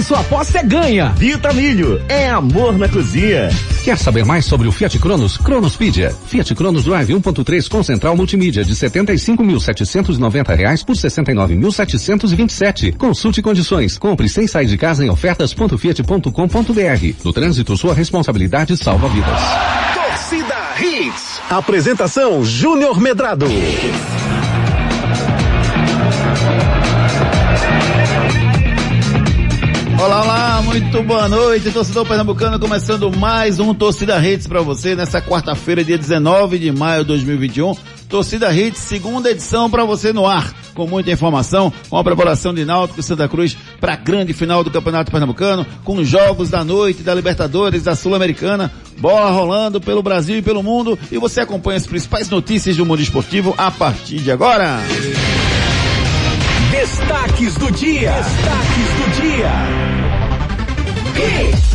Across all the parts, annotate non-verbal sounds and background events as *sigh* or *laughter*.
sua aposta é ganha. Vitamilho, é amor na cozinha. Quer saber mais sobre o Fiat Cronos? Cronospedia. Fiat Cronos Drive 1.3 com central multimídia de 75.790 reais por 69.727. Consulte condições. Compre sem sair de casa em ofertas.fiat.com.br. No trânsito, sua responsabilidade salva vidas. Torcida Hits. Apresentação Júnior Medrado. Olá, olá, muito boa noite, torcedor pernambucano, começando mais um Torcida Hits para você nessa quarta-feira, dia 19 de maio de 2021. Torcida Hits, segunda edição para você no ar, com muita informação, com a preparação de Náutico e Santa Cruz para a grande final do Campeonato Pernambucano, com jogos da noite, da Libertadores, da Sul-Americana, bola rolando pelo Brasil e pelo mundo, e você acompanha as principais notícias do mundo esportivo a partir de agora. Destaques do dia. Destaques do dia. Hey!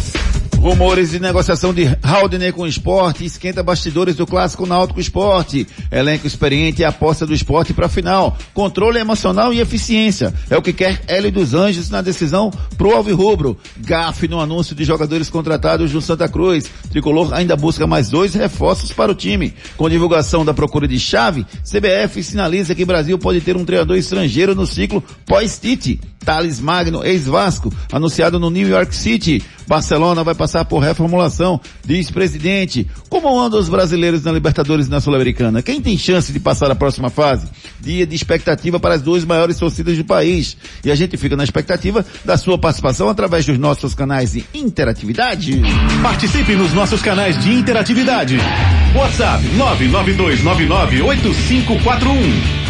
Rumores de negociação de Haldner com o esporte, esquenta bastidores do clássico Náutico Esporte. Elenco experiente e aposta do esporte para final. Controle emocional e eficiência. É o que quer Hélio dos Anjos na decisão pro Alvirrubro. Gafe no anúncio de jogadores contratados no Santa Cruz. Tricolor ainda busca mais dois reforços para o time. Com divulgação da procura de chave, CBF sinaliza que Brasil pode ter um treinador estrangeiro no ciclo pós-Tite. Thales Magno, ex-Vasco, anunciado no New York City. Barcelona vai passar por reformulação, diz presidente. Como andam os brasileiros na Libertadores e na Sul-Americana? Quem tem chance de passar a próxima fase? Dia de expectativa para as duas maiores torcidas do país. E a gente fica na expectativa da sua participação através dos nossos canais de interatividade. Participe nos nossos canais de interatividade. WhatsApp 992998541.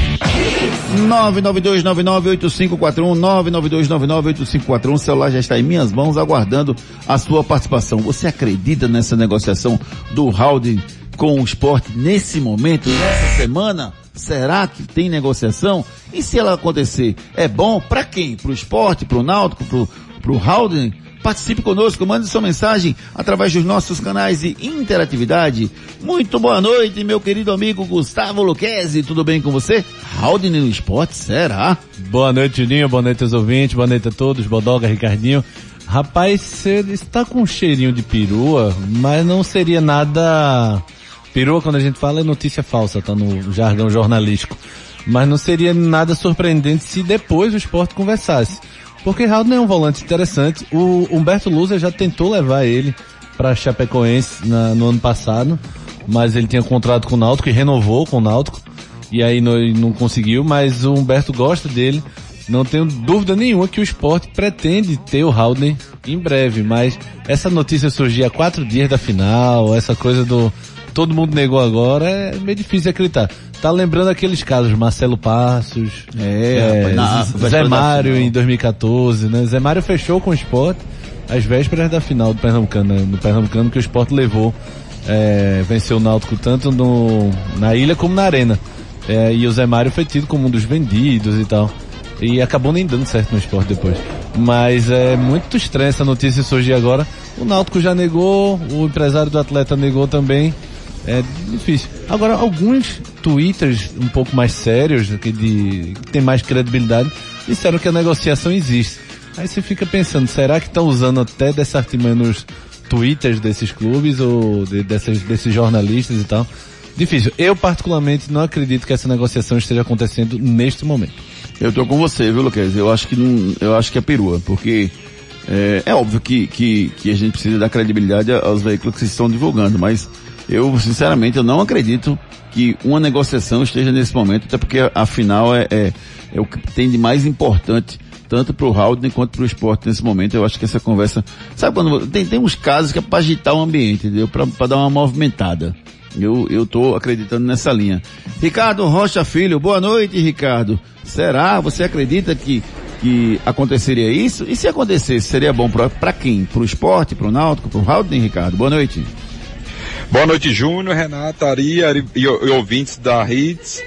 992998541, 992998541. O celular já está em minhas mãos aguardando a sua participação. Você acredita nessa negociação do Howden com o esporte nesse momento, nessa semana? Será que tem negociação? E se ela acontecer, é bom para quem? Para o esporte, para o Náutico, para o Howden? Participe conosco, mande sua mensagem através dos nossos canais de interatividade. Muito boa noite, meu querido amigo Gustavo Luquezzi. Tudo bem com você? Howden no esporte, será? Boa noite, Juninho. Boa noite aos ouvintes. Boa noite a todos. Bodoga, Ricardinho. Rapaz, você está com um cheirinho de perua, mas não seria nada... Perua, quando a gente fala, é notícia falsa, tá no jargão jornalístico. Mas não seria nada surpreendente se depois o esporte conversasse. Porque Raul é um volante interessante. O Humberto Luza já tentou levar ele para Chapecoense na, no ano passado, mas ele tinha contrato com o Náutico e renovou com o Náutico. E aí não, não conseguiu, mas o Humberto gosta dele. Não tenho dúvida nenhuma que o esporte pretende ter o Haldner em breve, mas essa notícia surgir há quatro dias da final, essa coisa do todo mundo negou agora, é meio difícil acreditar. Tá lembrando aqueles casos, Marcelo Passos, É, rapaz, na- Zé Mário em 2014, né? Zé Mário fechou com o esporte às vésperas da final do Pernambucano, né? no Pernambucano que o esporte levou, é, venceu o Náutico tanto no, na ilha como na arena. É, e o Zé Mário foi tido como um dos vendidos e tal. E acabou nem dando certo no esporte depois. Mas é muito estranha essa notícia surgir agora. O Náutico já negou, o empresário do atleta negou também. É difícil. Agora, alguns twitters um pouco mais sérios, que, de, que tem mais credibilidade, disseram que a negociação existe. Aí você fica pensando, será que estão usando até dessa artimanha nos twitters desses clubes ou de- dessas, desses jornalistas e tal? Difícil. Eu particularmente não acredito que essa negociação esteja acontecendo neste momento. Eu tô com você, viu, Luquez? Eu acho que não, eu acho que é perua, porque é, é óbvio que, que, que a gente precisa dar credibilidade aos veículos que se estão divulgando, mas eu, sinceramente, eu não acredito que uma negociação esteja nesse momento, até porque a, a final é, é, é o que tem de mais importante tanto para o Haldner quanto para o esporte nesse momento. Eu acho que essa conversa, sabe quando tem, tem uns casos que é para agitar o ambiente, entendeu? Para dar uma movimentada. Eu, eu acreditando nessa linha. Ricardo Rocha Filho, boa noite, Ricardo. Será? Você acredita que que aconteceria isso? E se acontecesse, seria bom para quem? Para o esporte, para o náutico, para o Haldane, Ricardo? Boa noite. Boa noite, Júnior, Renata, Aria e, e, ouvintes da Hits.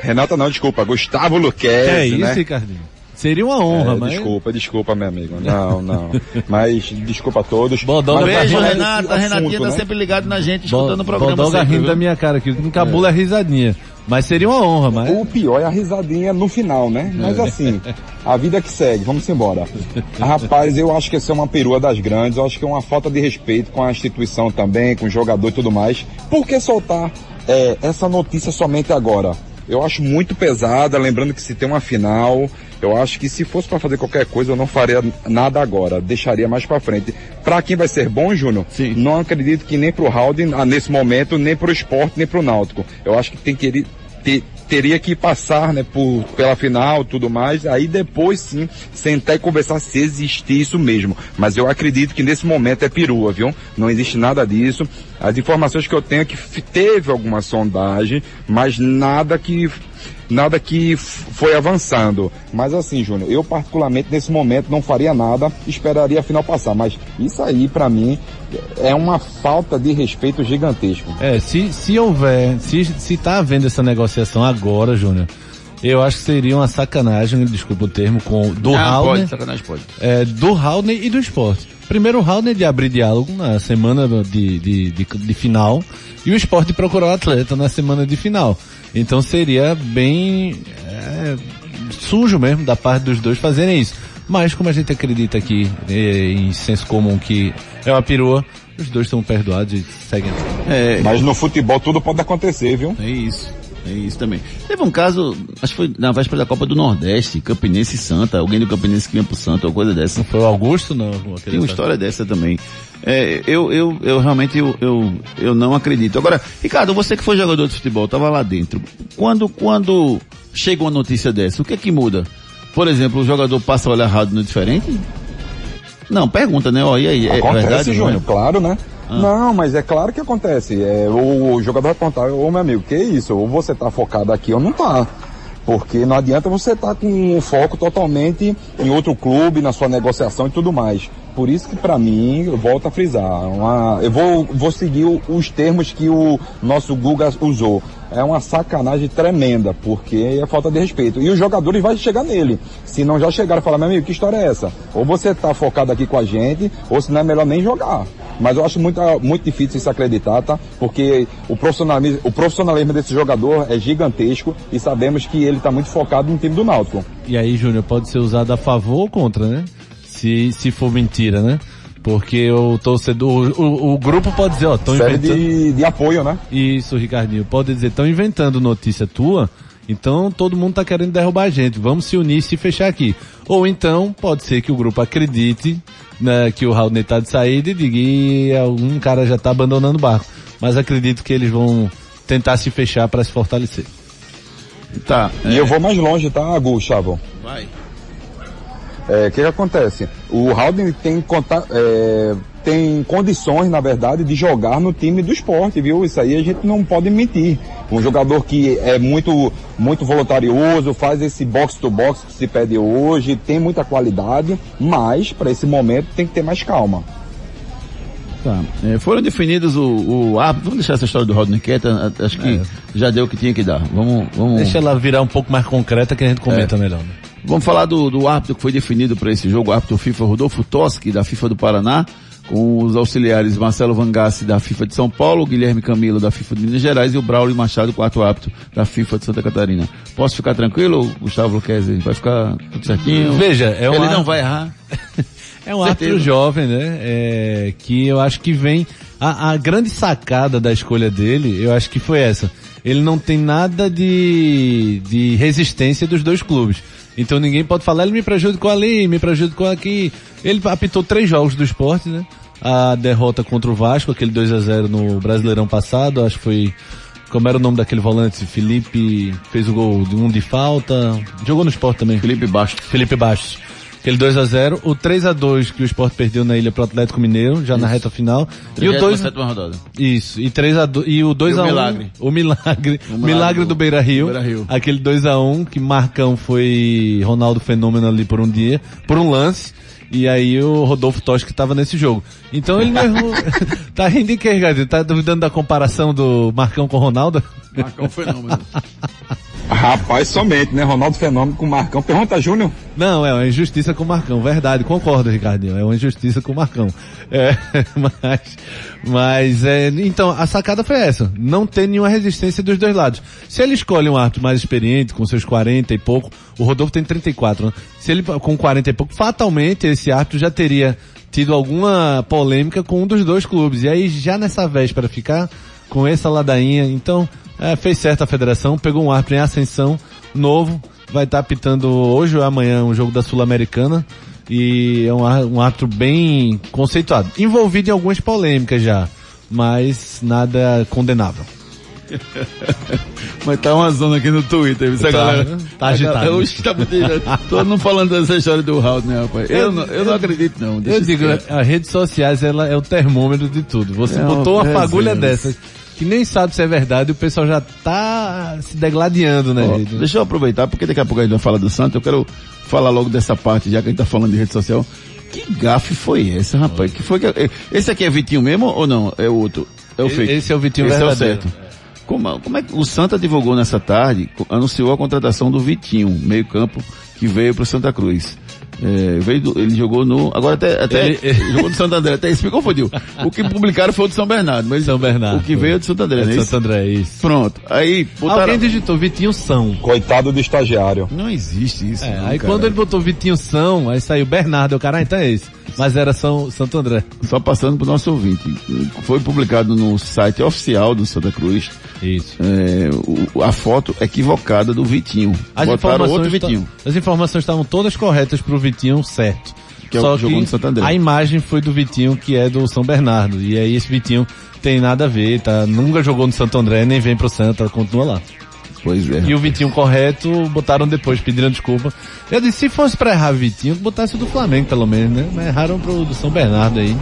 Renata não, desculpa, Gustavo Luquez, É isso, né? Ricardinho. Seria uma honra, É, mas... Desculpa, desculpa, meu amigo. Não, não. Mas desculpa a todos. Bodó, Mas Beijo, Renata. A assunto, Renatinha tá né? sempre ligado na gente, escutando o programa Bodoga rindo da minha cara aqui. Não cabula é. risadinha. Mas seria uma honra, mas... O pior é a risadinha no final, né? Mas assim, a vida que segue, vamos embora. Rapaz, eu acho que essa é uma perua das grandes, eu acho que é uma falta de respeito com a instituição também, com o jogador e tudo mais. Por que soltar é, essa notícia somente agora? Eu acho muito pesada, lembrando que se tem uma final, eu acho que se fosse para fazer qualquer coisa, eu não faria nada agora, deixaria mais para frente. Para quem vai ser bom, Júnior, Sim. não acredito que nem pro Haldin, ah, nesse momento, nem pro esporte, nem pro Náutico. Eu acho que tem que ir- ter- teria que passar, né, por, pela final, tudo mais, aí depois sim, sentar e conversar se existir isso mesmo. Mas eu acredito que nesse momento é perua, viu? Não existe nada disso. As informações que eu tenho é que teve alguma sondagem, mas nada que nada que foi avançando. Mas assim, Júnior, eu particularmente nesse momento não faria nada, esperaria a final passar. Mas isso aí, pra mim, é uma falta de respeito gigantesco. É, se, se houver, se, se tá havendo essa negociação agora, Júnior, eu acho que seria uma sacanagem, desculpa o termo, com do Haldner, pode, sacanagem pode. é, do Haldner e do esporte. Primeiro o Haldner de abrir diálogo na semana de, de, de, de final e o esporte de procurar o atleta na semana de final. Então seria bem é, sujo mesmo da parte dos dois fazerem isso. Mas como a gente acredita aqui é, em senso comum que é uma perua, os dois são perdoados e seguem. É, Mas no futebol tudo pode acontecer, viu? é isso. É isso também. Teve um caso, acho que foi na véspera da Copa do Nordeste, Campinense e Santa, alguém do Campinense que vinha pro Santa, ou coisa dessa. Foi o Augusto, não? Tem uma história dessa também. É, eu, eu, eu realmente eu, eu, eu não acredito. Agora, Ricardo, você que foi jogador de futebol, estava lá dentro. Quando, quando chega uma notícia dessa, o que é que muda? Por exemplo, o jogador passa a olhar errado no diferente? Não, pergunta, né? Ó, e aí, é acontece, verdade? não é? Júnior, claro, né? Não, mas é claro que acontece. É, o, o jogador vai perguntar, ô meu amigo, que isso? Ou você tá focado aqui ou não tá. Porque não adianta você estar com o foco totalmente em outro clube, na sua negociação e tudo mais. Por isso que pra mim, eu volto a frisar, uma- eu vou, vou seguir os termos que o nosso Guga usou. É uma sacanagem tremenda, porque é falta de respeito. E os jogadores vão chegar nele. Se não já chegaram e falar, meu amigo, que história é essa? Ou você tá focado aqui com a gente, ou se não é melhor nem jogar. Mas eu acho muito, muito difícil isso acreditar, tá? Porque o profissionalismo, o profissionalismo desse jogador é gigantesco e sabemos que ele está muito focado no time do Náutico. E aí, Júnior, pode ser usado a favor ou contra, né? Se, se for mentira, né? Porque o torcedor, o, o, o grupo pode dizer, ó, estão inventando. de, de apoio, né? Isso, Ricardinho, pode dizer, estão inventando notícia tua, então todo mundo tá querendo derrubar a gente, vamos se unir e se fechar aqui. Ou então, pode ser que o grupo acredite né, que o Raul tá de saída e diga, "Ih, algum cara já tá abandonando o barco. Mas acredito que eles vão tentar se fechar para se fortalecer. Tá. E eu vou mais longe, tá, Gustavo? Vai. É, O que, que acontece? O Haldin tem, conta- é, tem condições, na verdade, de jogar no time do esporte, viu? Isso aí a gente não pode mentir. Um jogador que é muito, muito voluntarioso, faz esse box to box que se pede hoje, tem muita qualidade, mas para esse momento tem que ter mais calma. Tá. É, foram definidos o, o árbitro. Vamos deixar essa história do Rodney quieta. a- Acho que já deu o que tinha que dar. Vamos, vamos, Deixa ela virar um pouco mais concreta que a gente comenta melhor. Né? Vamos falar do, do árbitro que foi definido para esse jogo, o árbitro FIFA Rodolfo Toschi, da FIFA do Paraná, com os auxiliares Marcelo Vangassi, da FIFA de São Paulo, Guilherme Camilo, da FIFA de Minas Gerais, e o Braulio Machado, quarto árbitro, da FIFA de Santa Catarina. Posso ficar tranquilo, Gustavo Luquezzi? Vai ficar tudo certinho? Veja, é um Ele não árbitro- vai errar. *laughs* É um Certeza. árbitro jovem, né? É, que eu acho que vem. A, a grande sacada da escolha dele, eu acho que foi essa. Ele não tem nada de, de resistência dos dois clubes. Então ninguém pode falar, ele me prejudicou ali, me prejudicou aqui. Ele apitou três jogos do esporte, né? A derrota contra o Vasco, aquele 2 a 0 no Brasileirão passado, acho que foi. Como era o nome daquele volante? Felipe fez o gol de um de falta. Jogou no esporte também. Felipe Baixo. Felipe Bastos. Aquele 2 a 0 o 3 a 2 que o Sport perdeu na ilha pro Atlético Mineiro, já na reta final. E o 2 rodada. Isso, e 3 a 2 e o 2 E o a 1 milagre. o milagre, O o milagre milagre do- do Beira-Rio, do Beira-Rio. aquele 2 a 1 que Marcão foi Ronaldo fenômeno ali por um dia, por um lance. E aí o Rodolfo Toski que tava nesse jogo. Então ele não errou. *laughs* tá rindo em que, Ricardo? Tá duvidando da comparação do Marcão com o Ronaldo? Marcou um fenômeno. *laughs* Rapaz, somente, né? Ronaldo Fenômeno com o Marcão. Pergunta, Júnior. Não, é uma injustiça com o Marcão, verdade, concordo, Ricardinho, é uma injustiça com o Marcão. É, *laughs* mas, mas é, então, a sacada foi essa, não tem nenhuma resistência dos dois lados. Se ele escolhe um árbitro mais experiente, com seus 40 e pouco, o Rodolfo tem 34, né? Se ele, com 40 e pouco, fatalmente esse árbitro já teria tido alguma polêmica com um dos dois clubes, e aí já nessa véspera ficar com essa ladainha, então, é, fez certo a federação, pegou um árbitro em ascensão, novo, vai estar apitando hoje ou amanhã um jogo da Sul-Americana e é um, um árbitro bem conceituado. Envolvido em algumas polêmicas já, mas nada condenável. *laughs* Mas tá uma zona aqui no Twitter, viu? Tá, galera. tá a agitado. Hoje tá. Todo mundo falando dessa história do Raul, né, rapaz? Eu, não, eu não acredito, não. Deixa Eu digo, as redes sociais ela é o termômetro de tudo. Você É botou uma fagulha dessas que nem sabe se é verdade, o pessoal já tá se degladiando Ó, rede. deixa eu aproveitar, porque daqui a pouco a gente vai falar do Santos. Eu quero falar logo dessa parte, já que a gente tá falando de rede social. Que gafe foi essa, rapaz? Que foi que, esse aqui é Vitinho mesmo ou não? É o outro? É o fake? esse é o Vitinho esse verdadeiro. é o certo. Como, como é que o Santa divulgou nessa tarde, anunciou a contratação do Vitinho, meio campo, que veio pro Santa Cruz. É, veio do- ele jogou no, agora até, até Ele- ele- jogou no Santo André, até isso me confundiu. O que publicaram foi o de São Bernardo, mas São Bernardo. o que veio é de Santo André, É é isso? Santo André, isso. Pronto. Aí, botaram... Alguém digitou Vitinho São. Coitado do estagiário. Não existe isso. É, não, aí cara. quando ele botou Vitinho São, aí saiu Bernardo, o cara, ah, então é esse. Mas era São, Santo André. Só passando pro nosso ouvinte. Foi publicado no site oficial do Santa Cruz Isso. é, o- a foto equivocada do Vitinho. As Botaram outro Vitinho. as informações estavam todas corretas pro Vitinho certo. Que é o Só que no Santo André. a imagem foi do Vitinho que é do São Bernardo. E aí esse Vitinho tem nada a ver, tá? Nunca jogou no Santo André, nem vem pro Santa, continua lá. Pois é. E o Vitinho correto, botaram depois, pediram desculpa. Eu disse, se fosse pra errar Vitinho, botasse o do Flamengo, pelo menos, né? Mas erraram pro do São Bernardo aí.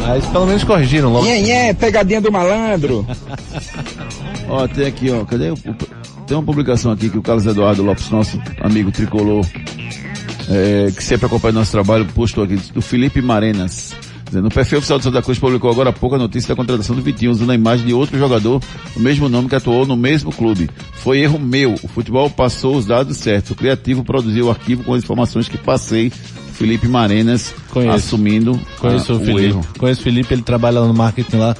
Mas pelo menos corrigiram logo. Nhê, nhê, pegadinha do malandro. *laughs* Ó, tem aqui, ó, cadê? o- o- Tem uma publicação aqui que o Carlos Eduardo Lopes, nosso amigo tricolor, é, que sempre acompanha nosso trabalho, postou aqui, do Felipe Marenas. No perfil oficial do Santa Cruz publicou agora há pouco a notícia da contratação do Vitinho, usando a imagem de outro jogador, o mesmo nome que atuou no mesmo clube. Foi erro meu. O futebol passou os dados certos. O criativo produziu o arquivo com as informações que passei. Felipe Marenas Conheço. assumindo Conheço ah, o Felipe. erro. Conheço o Felipe, ele trabalha lá no marketing lá.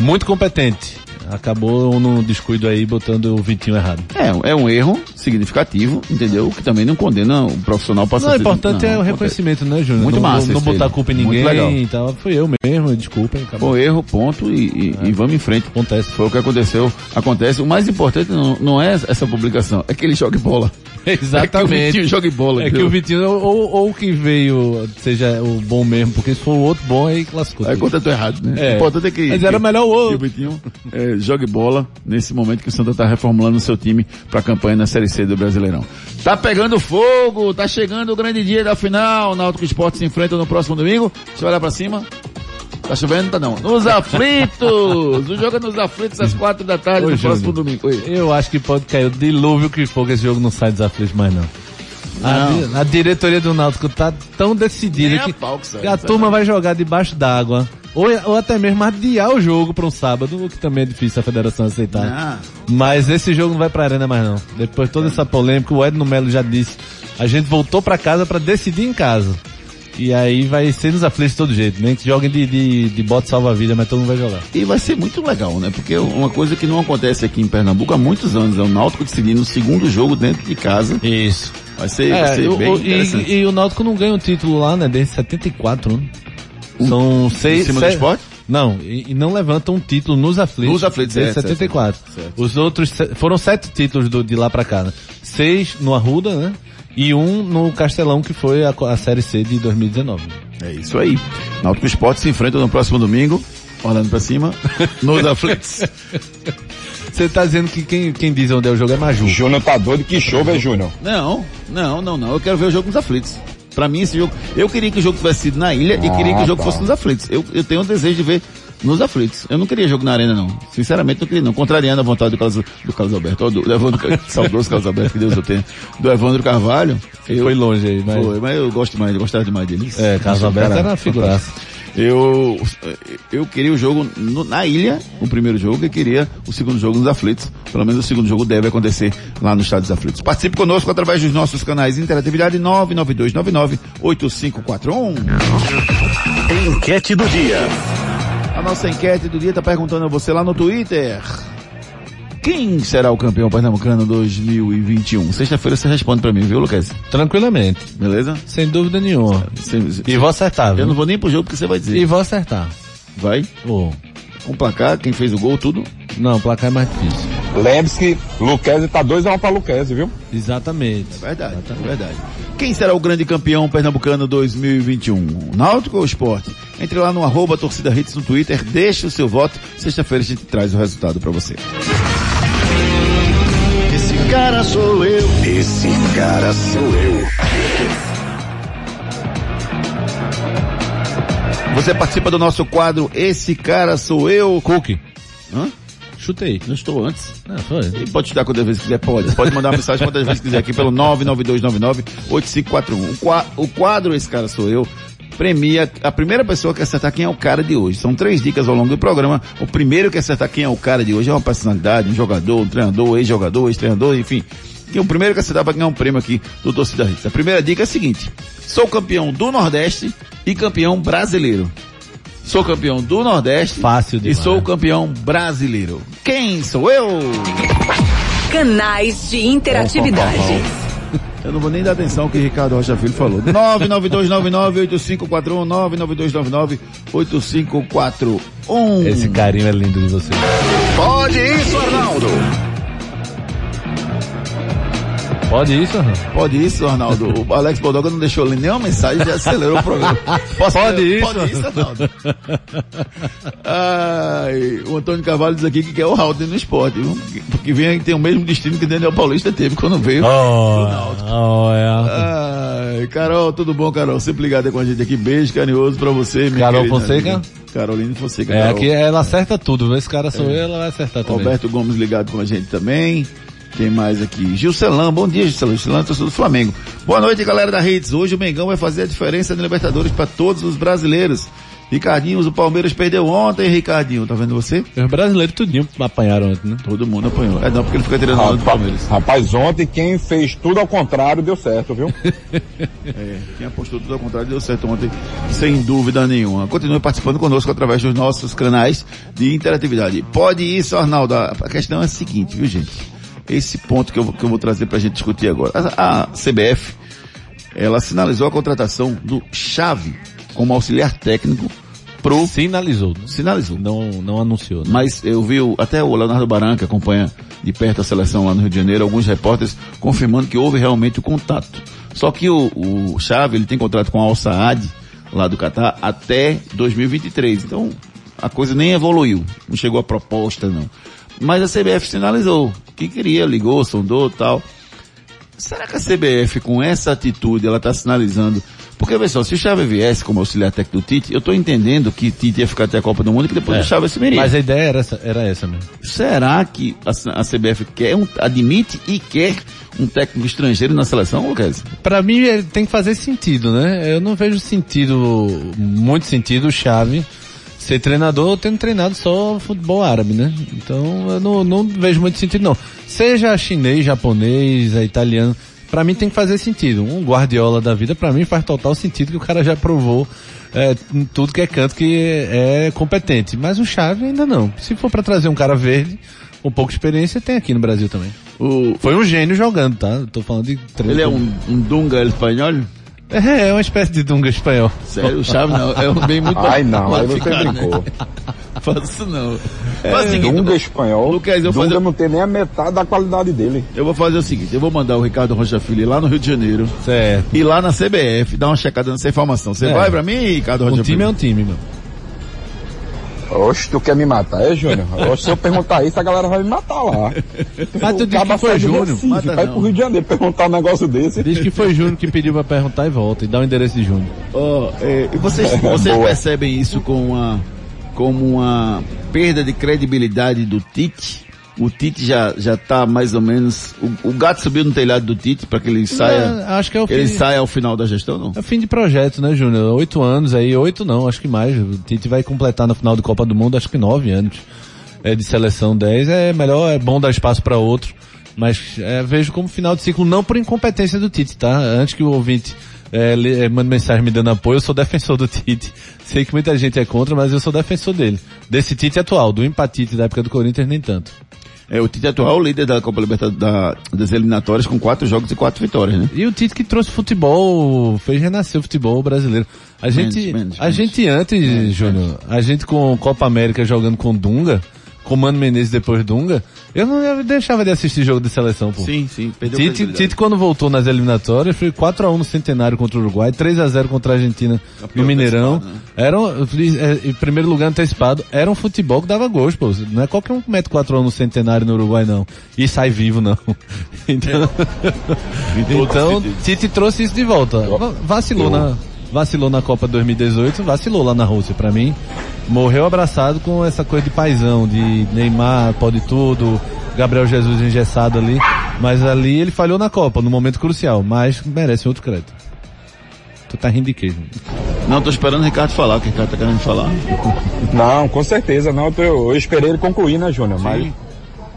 Muito competente. Acabou no descuido aí, botando o Vitinho errado. É, é um erro significativo, entendeu? Que também não condena o profissional passar Não, o importante é o reconhecimento, né, Júnior? Muito não, massa Não, não botar culpa em ninguém legal. e tal. Fui eu mesmo, desculpem. Acabou. Foi erro, ponto, e, e- e vamos em frente. Acontece. Foi o que aconteceu. Acontece. O mais importante não, não é essa publicação, é que ele jogue bola. *laughs* É que o Exatamente. Vitinho jogue bola. É que o Vitinho, ou, ou que veio, seja o bom mesmo, porque se for o outro bom, aí classificou. Aí contratou errado, né? É. O importante é que. Mas era melhor o outro. o Vitinho é, *laughs* jogue bola nesse momento que o Santa está reformulando o seu time para a campanha na Série C do Brasileirão. Tá pegando fogo, tá chegando o grande dia da final. O Náutico Esporte se enfrenta no próximo domingo. Deixa eu olhar para cima. Tá chovendo? Tá não. Nos aflitos! O jogo é nos aflitos às quatro da tarde Ô, no próximo domingo. Oi. Eu acho que pode cair o dilúvio que for que esse jogo não sai dos aflitos mais não. A, Não. di- a diretoria do Náutico tá tão decidida Nem a que, pau que sai, a sai turma vai jogar debaixo d'água. Ou, ou até mesmo adiar o jogo para um sábado, o que também é difícil a federação aceitar. Ah, Mas esse jogo não vai pra arena mais não. Depois de toda essa polêmica, o Edno Melo já disse, a gente voltou pra casa pra decidir em casa. E aí vai ser nos aflitos de todo jeito, nem que joguem de, de, de bote salva-vida, mas todo mundo vai jogar. E vai ser muito legal, né? Porque uma coisa que não acontece aqui em Pernambuco há muitos anos é o Náutico decidindo o segundo jogo dentro de casa. Isso. Vai ser, vai ser o- bem o- interessante. e, e o Náutico não ganha um título lá, né? Desde 74, né? São seis... em cima do seis- esporte? Não, e, e não levantam um título nos aflitos. Nos aflitos, desde é, 74. certo, certo. Os outros, foram sete títulos do- de lá pra cá, né? Seis no Arruda, né? E um no Castelão, que foi a, a Série C de 2019. É isso aí. Náutico Esporte se enfrenta no próximo domingo, olhando pra cima, nos *laughs* aflitos. Você tá dizendo que quem, quem diz onde é o jogo é Maju. Júnior tá doido que chove, é Júnior. Não, não, não, não. Eu quero ver o jogo nos aflitos. Pra mim esse jogo, eu queria que o jogo tivesse sido na ilha e queria que o Ah, jogo tá. fosse nos aflitos. Eu, eu tenho o desejo de ver nos aflitos. Eu não queria jogo na arena não. Sinceramente não queria não. Contrariando a vontade do Carlos, do Carlos Alberto, ó, do, do Evandro, *laughs* saudoso Carlos Alberto, que Deus o tenha, do Evandro Carvalho. Eu, Foi longe aí, mas... foi, mas eu gosto mais, eu gostava demais dele. É, Carlos Isso, Alberto era uma figuraça. Eu, eu queria o jogo no- na ilha, o primeiro jogo, e queria o segundo jogo nos aflitos. Pelo menos o segundo jogo deve acontecer lá no Estádio dos Aflitos. Participe conosco através dos nossos canais de interatividade 992998541. Enquete do dia. A nossa enquete do dia está perguntando a você lá no Twitter. Quem será o campeão pernambucano 2021? Sexta-feira você responde pra mim, viu, Lucas? Tranquilamente. Beleza? Sem dúvida nenhuma. Cê- cê- E vou acertar, eu viu? não vou nem pro jogo porque você vai dizer. E vou acertar. Vai? Vou. Com placar, quem fez o gol, tudo. Não, o placar é mais difícil. Lembre-se que Luquezzi tá 2x1 pra Luquezzi, viu? Exatamente. Verdade, é verdade. Quem será o grande campeão pernambucano 2021? Náutico ou Esporte? Entre lá no arroba torcida hits no Twitter, deixe o seu voto. Sexta-feira a gente traz o resultado pra você. Esse cara sou eu. Esse cara sou eu. Você participa do nosso quadro Esse Cara Sou Eu. Cookie. Hã? Chutei. Não estou antes. Não, foi. E pode chutar quantas vezes quiser, pode. Pode mandar uma *laughs* mensagem quantas vezes quiser aqui pelo 99299-8541. O, qua- o quadro Esse Cara Sou Eu premia a primeira pessoa que acertar quem é o cara de hoje. São três dicas ao longo do programa. O primeiro que acertar quem é o cara de hoje é uma personalidade, um jogador, um treinador, ex-jogador, ex-treinador, enfim. E o primeiro que acertar vai ganhar um prêmio aqui do Torcida Hits. A primeira dica é a seguinte. Sou campeão do Nordeste e campeão brasileiro. Sou campeão do Nordeste Fácil e demais. sou campeão brasileiro. Quem sou eu? Canais de interatividade. Eu não vou nem dar atenção ao que Ricardo Rocha Filho falou. *laughs* 992998541, 992998541. Esse carinho é lindo de você. Pode isso, Arnaldo. Pode isso, Arnaldo? Pode isso, Arnaldo. O Alex Bodoga não deixou nenhuma mensagem já acelerou o programa. Posso- Pode isso. Pode isso, Arnaldo. Ai, o Antônio Carvalho diz aqui que quer o Halden no esporte, viu? Porque vem tem o mesmo destino que o Daniel Paulista teve quando veio. Oh, oh, é. Ai, Carol, tudo bom, Carol? Sempre ligada com a gente aqui. Beijo carinhoso pra você, minha Carol querida Fonseca? amiga. Caroline Fonseca. É, Carol. aqui ela acerta tudo. Esse cara sou eu, ela vai acertar também. Roberto Gomes ligado com a gente também. Quem mais aqui? Gilcelão, bom dia, Gilcelão. Gilcelão, torcedor do Flamengo. Boa noite, galera da Redes. Hoje o Mengão vai fazer a diferença na Libertadores para todos os brasileiros. Ricardinho, o Palmeiras perdeu ontem, Ricardinho. Tá vendo você? Os brasileiros tudinho apanharam antes, né? Todo mundo apanhou. É não, porque ele fica tirando onda do Palmeiras. Rapaz, ontem quem fez tudo ao contrário deu certo, viu? *laughs* É, quem apostou tudo ao contrário deu certo ontem, sem dúvida nenhuma. Continue participando conosco através dos nossos canais de interatividade. Pode isso, Arnaldo. A questão é a seguinte, viu, gente? Esse ponto que eu, vou- que eu vou trazer pra gente discutir agora. A, a CBF, ela sinalizou a contratação do Chave como auxiliar técnico pro... Sinalizou. né? Sinalizou. Não, não anunciou. Né? Mas eu vi o- até o Leonardo Baran, que acompanha de perto a seleção lá no Rio de Janeiro, alguns repórteres confirmando que houve realmente o contato. Só que o, o Chave, ele tem contrato com a Al Saad, lá do Catar, até 2023. Então, a coisa nem evoluiu. Não chegou a proposta, não. Mas a CBF sinalizou que queria, ligou, sondou tal. Será que a CBF, com essa atitude, ela está sinalizando? Porque, pessoal, se o Chave viesse como auxiliar técnico do Tite, eu estou entendendo que Tite ia ficar até a Copa do Mundo e que depois É. o Chave assumiria. Mas a ideia era essa, era essa mesmo. Será que a, a CBF quer um, admite e quer um técnico estrangeiro na seleção, Lucas? Pra mim tem que fazer sentido, né? Eu não vejo sentido, muito sentido o Chave ser treinador tendo treinado só futebol árabe, né? Então eu não, não vejo muito sentido não. Seja chinês, japonês, é italiano, pra mim tem que fazer sentido. Um Guardiola da vida pra mim faz total sentido que o cara já provou é, tudo que é canto que é, competente. Mas o Chave ainda não. Se for pra trazer um cara verde, com pouca experiência, tem aqui no Brasil também. O, Foi um gênio jogando, tá? Eu Tô falando de treino. ele é um, um Dunga espanhol? É, é uma espécie de Dunga espanhol. Sério, o Chave não, é um bem muito Ai não, aí você brincou. Né? *laughs* Faça isso não. Faz o seguinte, Dunga espanhol, Lucas, eu vou Dunga fazer- não tem nem a metade da qualidade dele. eu vou fazer o seguinte, eu vou mandar o Ricardo Rocha Filho ir lá no Rio de Janeiro Certo. e lá na CBF dar uma checada nessa informação. Você É. vai pra mim, Ricardo Rocha Um time Filho? é um time, meu. Oxe, tu quer me matar, é, Júnior? Oxe, se eu perguntar isso, a galera vai me matar lá. Mas tu O disse cara que foi Júnior. Recife, Mata vai não. pro Rio de Janeiro perguntar um negócio desse. Diz que foi Júnior que pediu pra perguntar e volta. E dá o endereço de Júnior. Ó, é, e vocês, *laughs* vocês percebem isso como uma, como uma perda de credibilidade do Tite? O Tite já, já tá mais ou menos, o, o gato subiu no telhado do Tite para que ele saia, Não, acho que é o ele fim, saia ao final da gestão, não? é fim de projeto, né, Júnior? Oito anos aí, oito não, acho que mais. O Tite vai completar no final do Copa do Mundo, acho que nove anos. É de seleção dez, é melhor, é bom dar espaço para outro. Mas é, vejo como final de ciclo, não por incompetência do Tite, tá? Antes que o ouvinte é, é, mande mensagem me dando apoio, eu sou defensor do Tite. *laughs* Sei que muita gente é contra, mas eu sou defensor dele. Desse Tite atual, do empatite da época do Corinthians, nem tanto. É, o Tite atual é o líder da Copa Libertadores, da, das eliminatórias com quatro jogos e quatro vitórias, né? E o Tite que trouxe futebol, fez renascer o futebol brasileiro. A gente, Menos, menos, a menos. gente antes, Júnior, a gente com Copa América jogando com Dunga, com Mano Menezes depois Dunga, eu não deixava de assistir jogo de seleção, pô. Sim, sim, perdeu Tite. Tite quando voltou nas eliminatórias foi 4x1 no Centenário contra o Uruguai, 3x0 contra a Argentina Campeão no Mineirão. né? Era, um- é, em primeiro lugar antecipado, era um futebol que dava gosto, pô. Não é qualquer um que mete 4x1 no Centenário no Uruguai, não. E sai vivo, não. *laughs* Então, então Tite trouxe isso de volta. Va- Vacilou na, vacilou na Copa 2018, vacilou lá na Rússia, pra mim. Morreu abraçado com essa coisa de paizão, de Neymar, pode tudo, Gabriel Jesus engessado ali. Mas ali ele falhou na Copa, no momento crucial, mas merece outro crédito. Tu tá rindo de quê? Não, tô esperando o Ricardo falar, o que o Ricardo tá querendo falar. *laughs* Não, com certeza, não. Eu, eu esperei ele concluir, né, Júnior? Mas,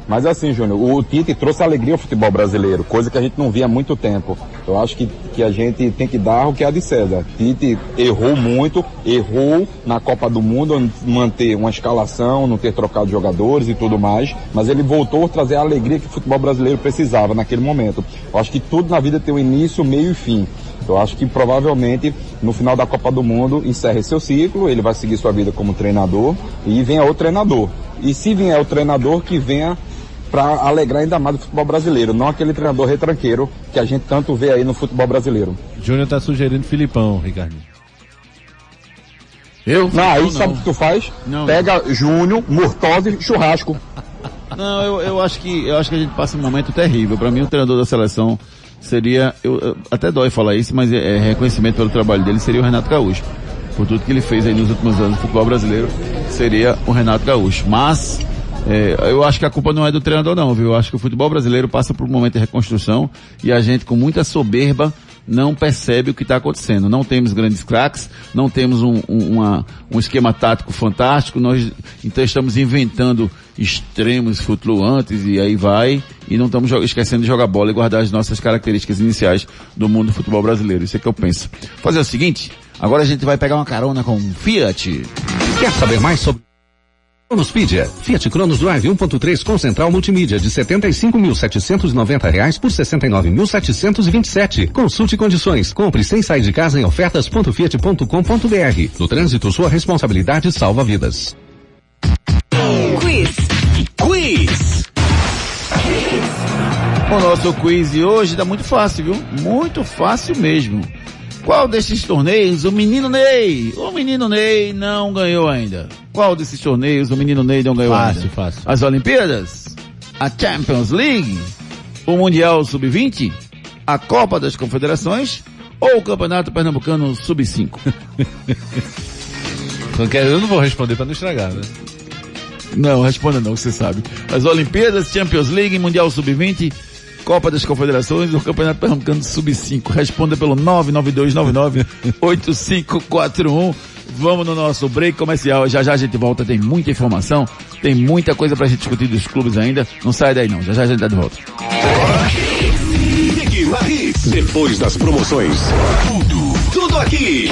mas assim, Júnior, o Tite trouxe alegria ao futebol brasileiro, coisa que a gente não via há muito tempo. Eu acho que, que a gente tem que dar o que é de César. Tite errou muito, errou na Copa do Mundo, manter uma escalação, não ter trocado jogadores e tudo mais, mas ele voltou a trazer a alegria que o futebol brasileiro precisava naquele momento. Eu acho que tudo na vida tem um início, meio e fim. Eu acho que provavelmente no final da Copa do Mundo encerre seu ciclo, ele vai seguir sua vida como treinador e venha outro treinador. E se vier o treinador que venha para alegrar ainda mais o futebol brasileiro, não aquele treinador retranqueiro que a gente tanto vê aí no futebol brasileiro. Júnior tá sugerindo Filipão, Ricardinho. Eu? Não, aí não, sabe o que tu faz? Não, Pega Júnior, Murtosa e churrasco. *laughs* Não, eu, eu acho que eu acho que a gente passa um momento terrível. Para mim, o treinador da seleção seria, eu, eu- até dói falar isso, mas é, é reconhecimento pelo trabalho dele seria o Renato Gaúcho. Por tudo que ele fez aí nos últimos anos no futebol brasileiro, seria o Renato Gaúcho. Mas é, eu acho que a culpa não é do treinador não, viu? Eu acho que o futebol brasileiro passa por um momento de reconstrução e a gente com muita soberba não percebe o que está acontecendo. Não temos grandes craques, não temos um, um, uma- um esquema tático fantástico, nós então estamos inventando extremos flutuantes e aí vai, e não estamos esquecendo de jogar bola e guardar as nossas características iniciais do mundo do futebol brasileiro. Isso é que eu penso. Fazer o seguinte, agora a gente vai pegar uma carona com o Fiat. Quer saber mais sobre Cronospedia, Fiat Cronos Drive 1.3 com central multimídia de 75.790 reais por R$ 69.727. Consulte condições. Compre sem sair de casa em ofertas.fiat.com.br. No trânsito, sua responsabilidade salva vidas. Quiz. Quiz! O nosso quiz de hoje tá muito fácil, viu? Muito fácil mesmo. Qual desses torneios o menino Ney, o menino Ney não ganhou ainda? Qual desses torneios o menino Ney não ganhou Fácil, ainda? fácil. As Olimpíadas? A Champions League? O Mundial Sub-20? A Copa das Confederações? Ou o Campeonato Pernambucano Sub-5? Não quero- Eu não vou responder pra não estragar, né? Não, responda não, você sabe. As Olimpíadas, Champions League, Mundial Sub-20, Copa das Confederações ou Campeonato Pernambucano Sub-5. Responda pelo 992998541. Vamos no nosso break comercial. Já já a gente volta, tem muita informação, tem muita coisa pra gente discutir dos clubes ainda. Não sai daí não, já já a gente tá de volta. Depois das promoções. Tudo, tudo aqui.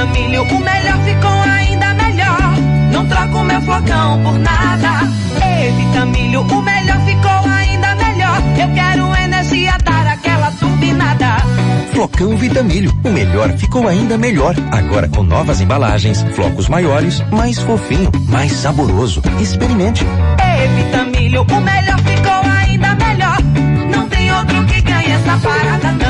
Vitamilho, o melhor ficou ainda melhor. Não troco meu flocão por nada. Ei, Vitamilho, o melhor ficou ainda melhor. Eu quero energia, dar aquela turbinada. Flocão Vitamilho, o melhor ficou ainda melhor. Agora com novas embalagens, flocos maiores, mais fofinho, mais saboroso. Experimente. Ei, Vitamilho, o melhor ficou ainda melhor. Não tem outro que ganhe essa parada, não.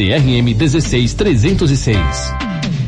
CRM 16306.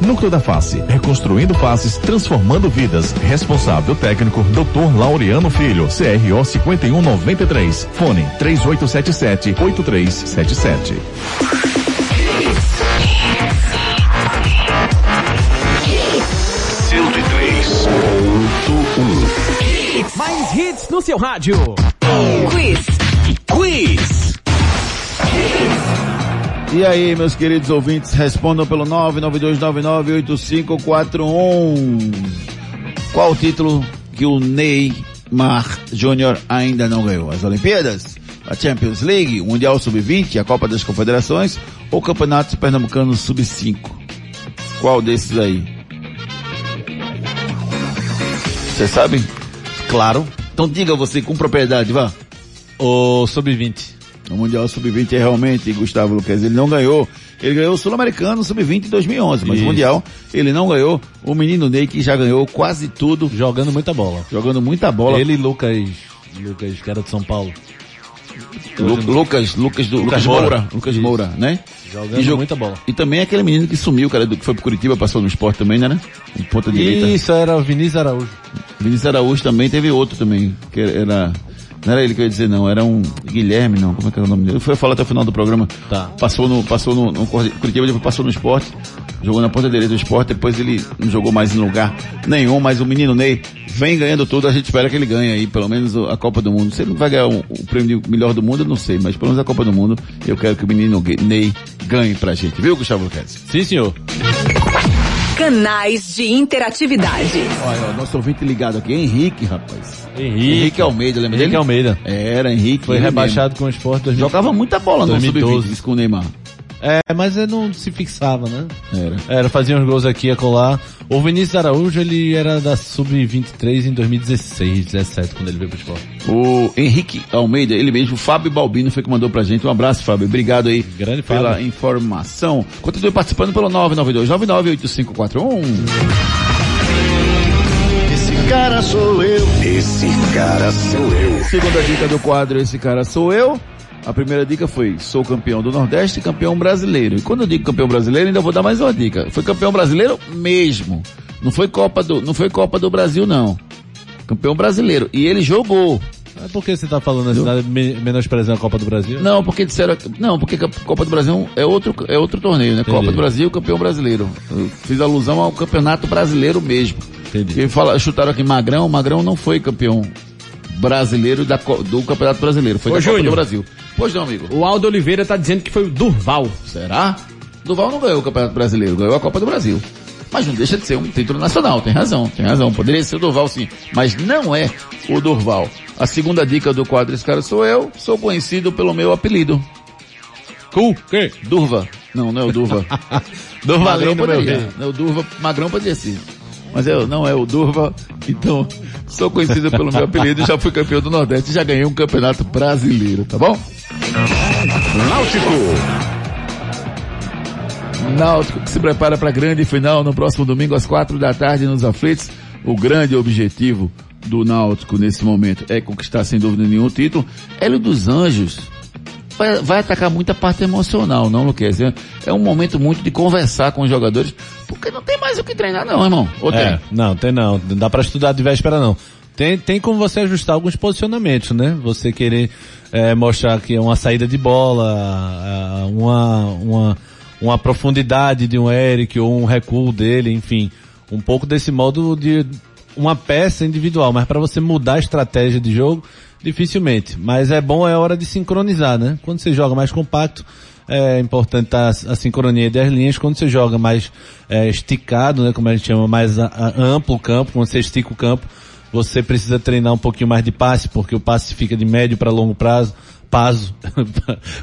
Núcleo da Face, reconstruindo faces, transformando vidas. Responsável técnico, Dr. Laureano Filho, CRO 5193. Fone 3877 8377. Mais hits no seu rádio. Quiz. Quiz. E aí, meus queridos ouvintes, respondam pelo 992998541. Qual o título que o Neymar Júnior ainda não ganhou? As Olimpíadas? A Champions League? O Mundial Sub-20? A Copa das Confederações? Ou o Campeonato Pernambucano Sub-5? Qual desses aí? Você sabe? Claro. Então diga você com propriedade, vá. O Sub-20. O Mundial Sub-20 é realmente, Gustavo Luquez, ele não ganhou. Ele ganhou o Sul-Americano Sub-20 em 2011, mas Isso. o Mundial ele não ganhou. O menino Ney que já ganhou quase tudo, Jogando muita bola. jogando muita bola. Ele e Lucas, Lucas, que era de São Paulo. Lu- Lucas, Lucas do, Lucas, Lucas Moura, Moura. Lucas Isso. Moura, né? Jogando E jo- muita bola. E também aquele menino que sumiu, cara, do que foi pro Curitiba, passou no esporte também, né? né? Em ponta direita. Isso era o Vinícius Araújo. Vinícius Araújo também teve outro também, que era, não era ele que eu ia dizer não, era um Guilherme não, como é que era o nome dele? Fui falar até o final do programa. Tá. Passou no, passou no, no Curitiba, depois passou no esporte, jogou na ponta direita do esporte, depois ele não jogou mais em lugar nenhum, mas o menino Ney vem ganhando tudo, a gente espera que ele ganhe aí, pelo menos a Copa do Mundo. Se ele não vai ganhar o, o prêmio de melhor do mundo, eu não sei, mas pelo menos a Copa do Mundo, eu quero que o menino Ney ganhe pra gente, viu, Gustavo Luquez? Sim, senhor. Canais de interatividade. Olha, nosso ouvinte ligado aqui, Henrique, rapaz. Henrique. Henrique Almeida, lembra Henrique dele? Almeida. Era, Henrique. Foi rebaixado com o esporte mesmo. 2000. Jogava muita bola no 2012. Sub-20 isso com o Neymar. É, mas ele não se fixava, né? Era. Era, fazia uns gols aqui e acolá. O Vinícius Araújo, ele era da Sub-23 em 2016, 17, quando ele veio pro esporte. O Henrique Almeida, ele mesmo, o Fábio Balbino foi que mandou pra gente. Um abraço, Fábio. Obrigado aí Grande pela Fábio. informação. Continue participando pelo 992 998541. Esse cara sou eu. Esse cara sou eu. Segunda dica do quadro, esse cara sou eu. A primeira dica foi, sou campeão do Nordeste e campeão brasileiro. E quando eu digo campeão brasileiro, ainda vou dar mais uma dica. Foi campeão brasileiro mesmo. Não foi Copa do, não foi Copa do Brasil não. Campeão brasileiro. E ele jogou. Mas por que você tá falando assim, tá me- menosprezando a Copa do Brasil? Não, porque disseram, não, porque Copa do Brasil é outro, é outro torneio, né? Copa Entendi. do Brasil, campeão brasileiro. Eu fiz alusão ao campeonato brasileiro mesmo. Entendi. Porque fala, chutaram aqui Magrão, o Magrão não foi campeão brasileiro da, do Campeonato Brasileiro, foi Ô, da Copa do Júnior. Brasil. Pois não, amigo. O Aldo Oliveira tá dizendo que foi o Durval. Será? Duval não ganhou o Campeonato Brasileiro, ganhou a Copa do Brasil. Mas não deixa de ser um título nacional, tem razão, tem razão. Poderia ser o Durval sim, mas não é o Durval. A segunda dica do quadro Esse Cara Sou Eu, sou conhecido pelo meu apelido. Cool, que? Durva. Não, não é o Durva. *laughs* Durvalino, Magrão poderia. Não, o Durva, Magrão poderia ser. Mas eu, não é o Durva, então sou conhecido pelo meu apelido, já fui campeão do Nordeste, já ganhei um campeonato brasileiro, tá bom? Náutico. Náutico que se prepara para a grande final no próximo domingo às quatro da tarde nos aflitos. O grande objetivo do Náutico nesse momento é conquistar sem dúvida nenhum o título. Hélio dos Anjos vai, vai atacar muita parte emocional, não, Luquez? É, é um momento muito de conversar com os jogadores, porque não tem mais o que treinar não, irmão. Ou tem? É, não, tem não. Não dá pra estudar de véspera não. Tem, tem como você ajustar alguns posicionamentos, né? Você querer é, mostrar que é uma saída de bola, uma, uma, uma profundidade de um Eric ou um recuo dele, enfim. Um pouco desse modo de uma peça individual, mas para você mudar a estratégia de jogo, dificilmente. Mas é bom, é hora de sincronizar, né? Quando você joga mais compacto, é importante estar a sincronia das linhas. Quando você joga mais é, esticado, né? Como a gente chama, mais a, a, amplo o campo, quando você estica o campo, você precisa treinar um pouquinho mais de passe, porque o passe fica de médio para longo prazo. *laughs* Prazo,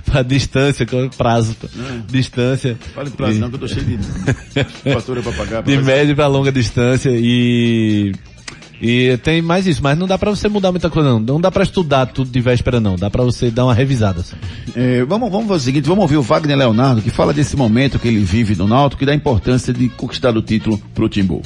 para distância, prazo, É. distância. Prazo não, que eu tô cheio de *laughs* fatura pra pagar. pra de fazer. médio para longa distância e e tem mais isso, mas não dá para você mudar muita coisa não. Não dá para estudar tudo de véspera não, dá para você dar uma revisada. Assim. É, vamos, vamos fazer o seguinte, vamos ouvir o Wagner Leonardo, que fala desse momento que ele vive no Náutico e da importância de conquistar o título pro Timbu.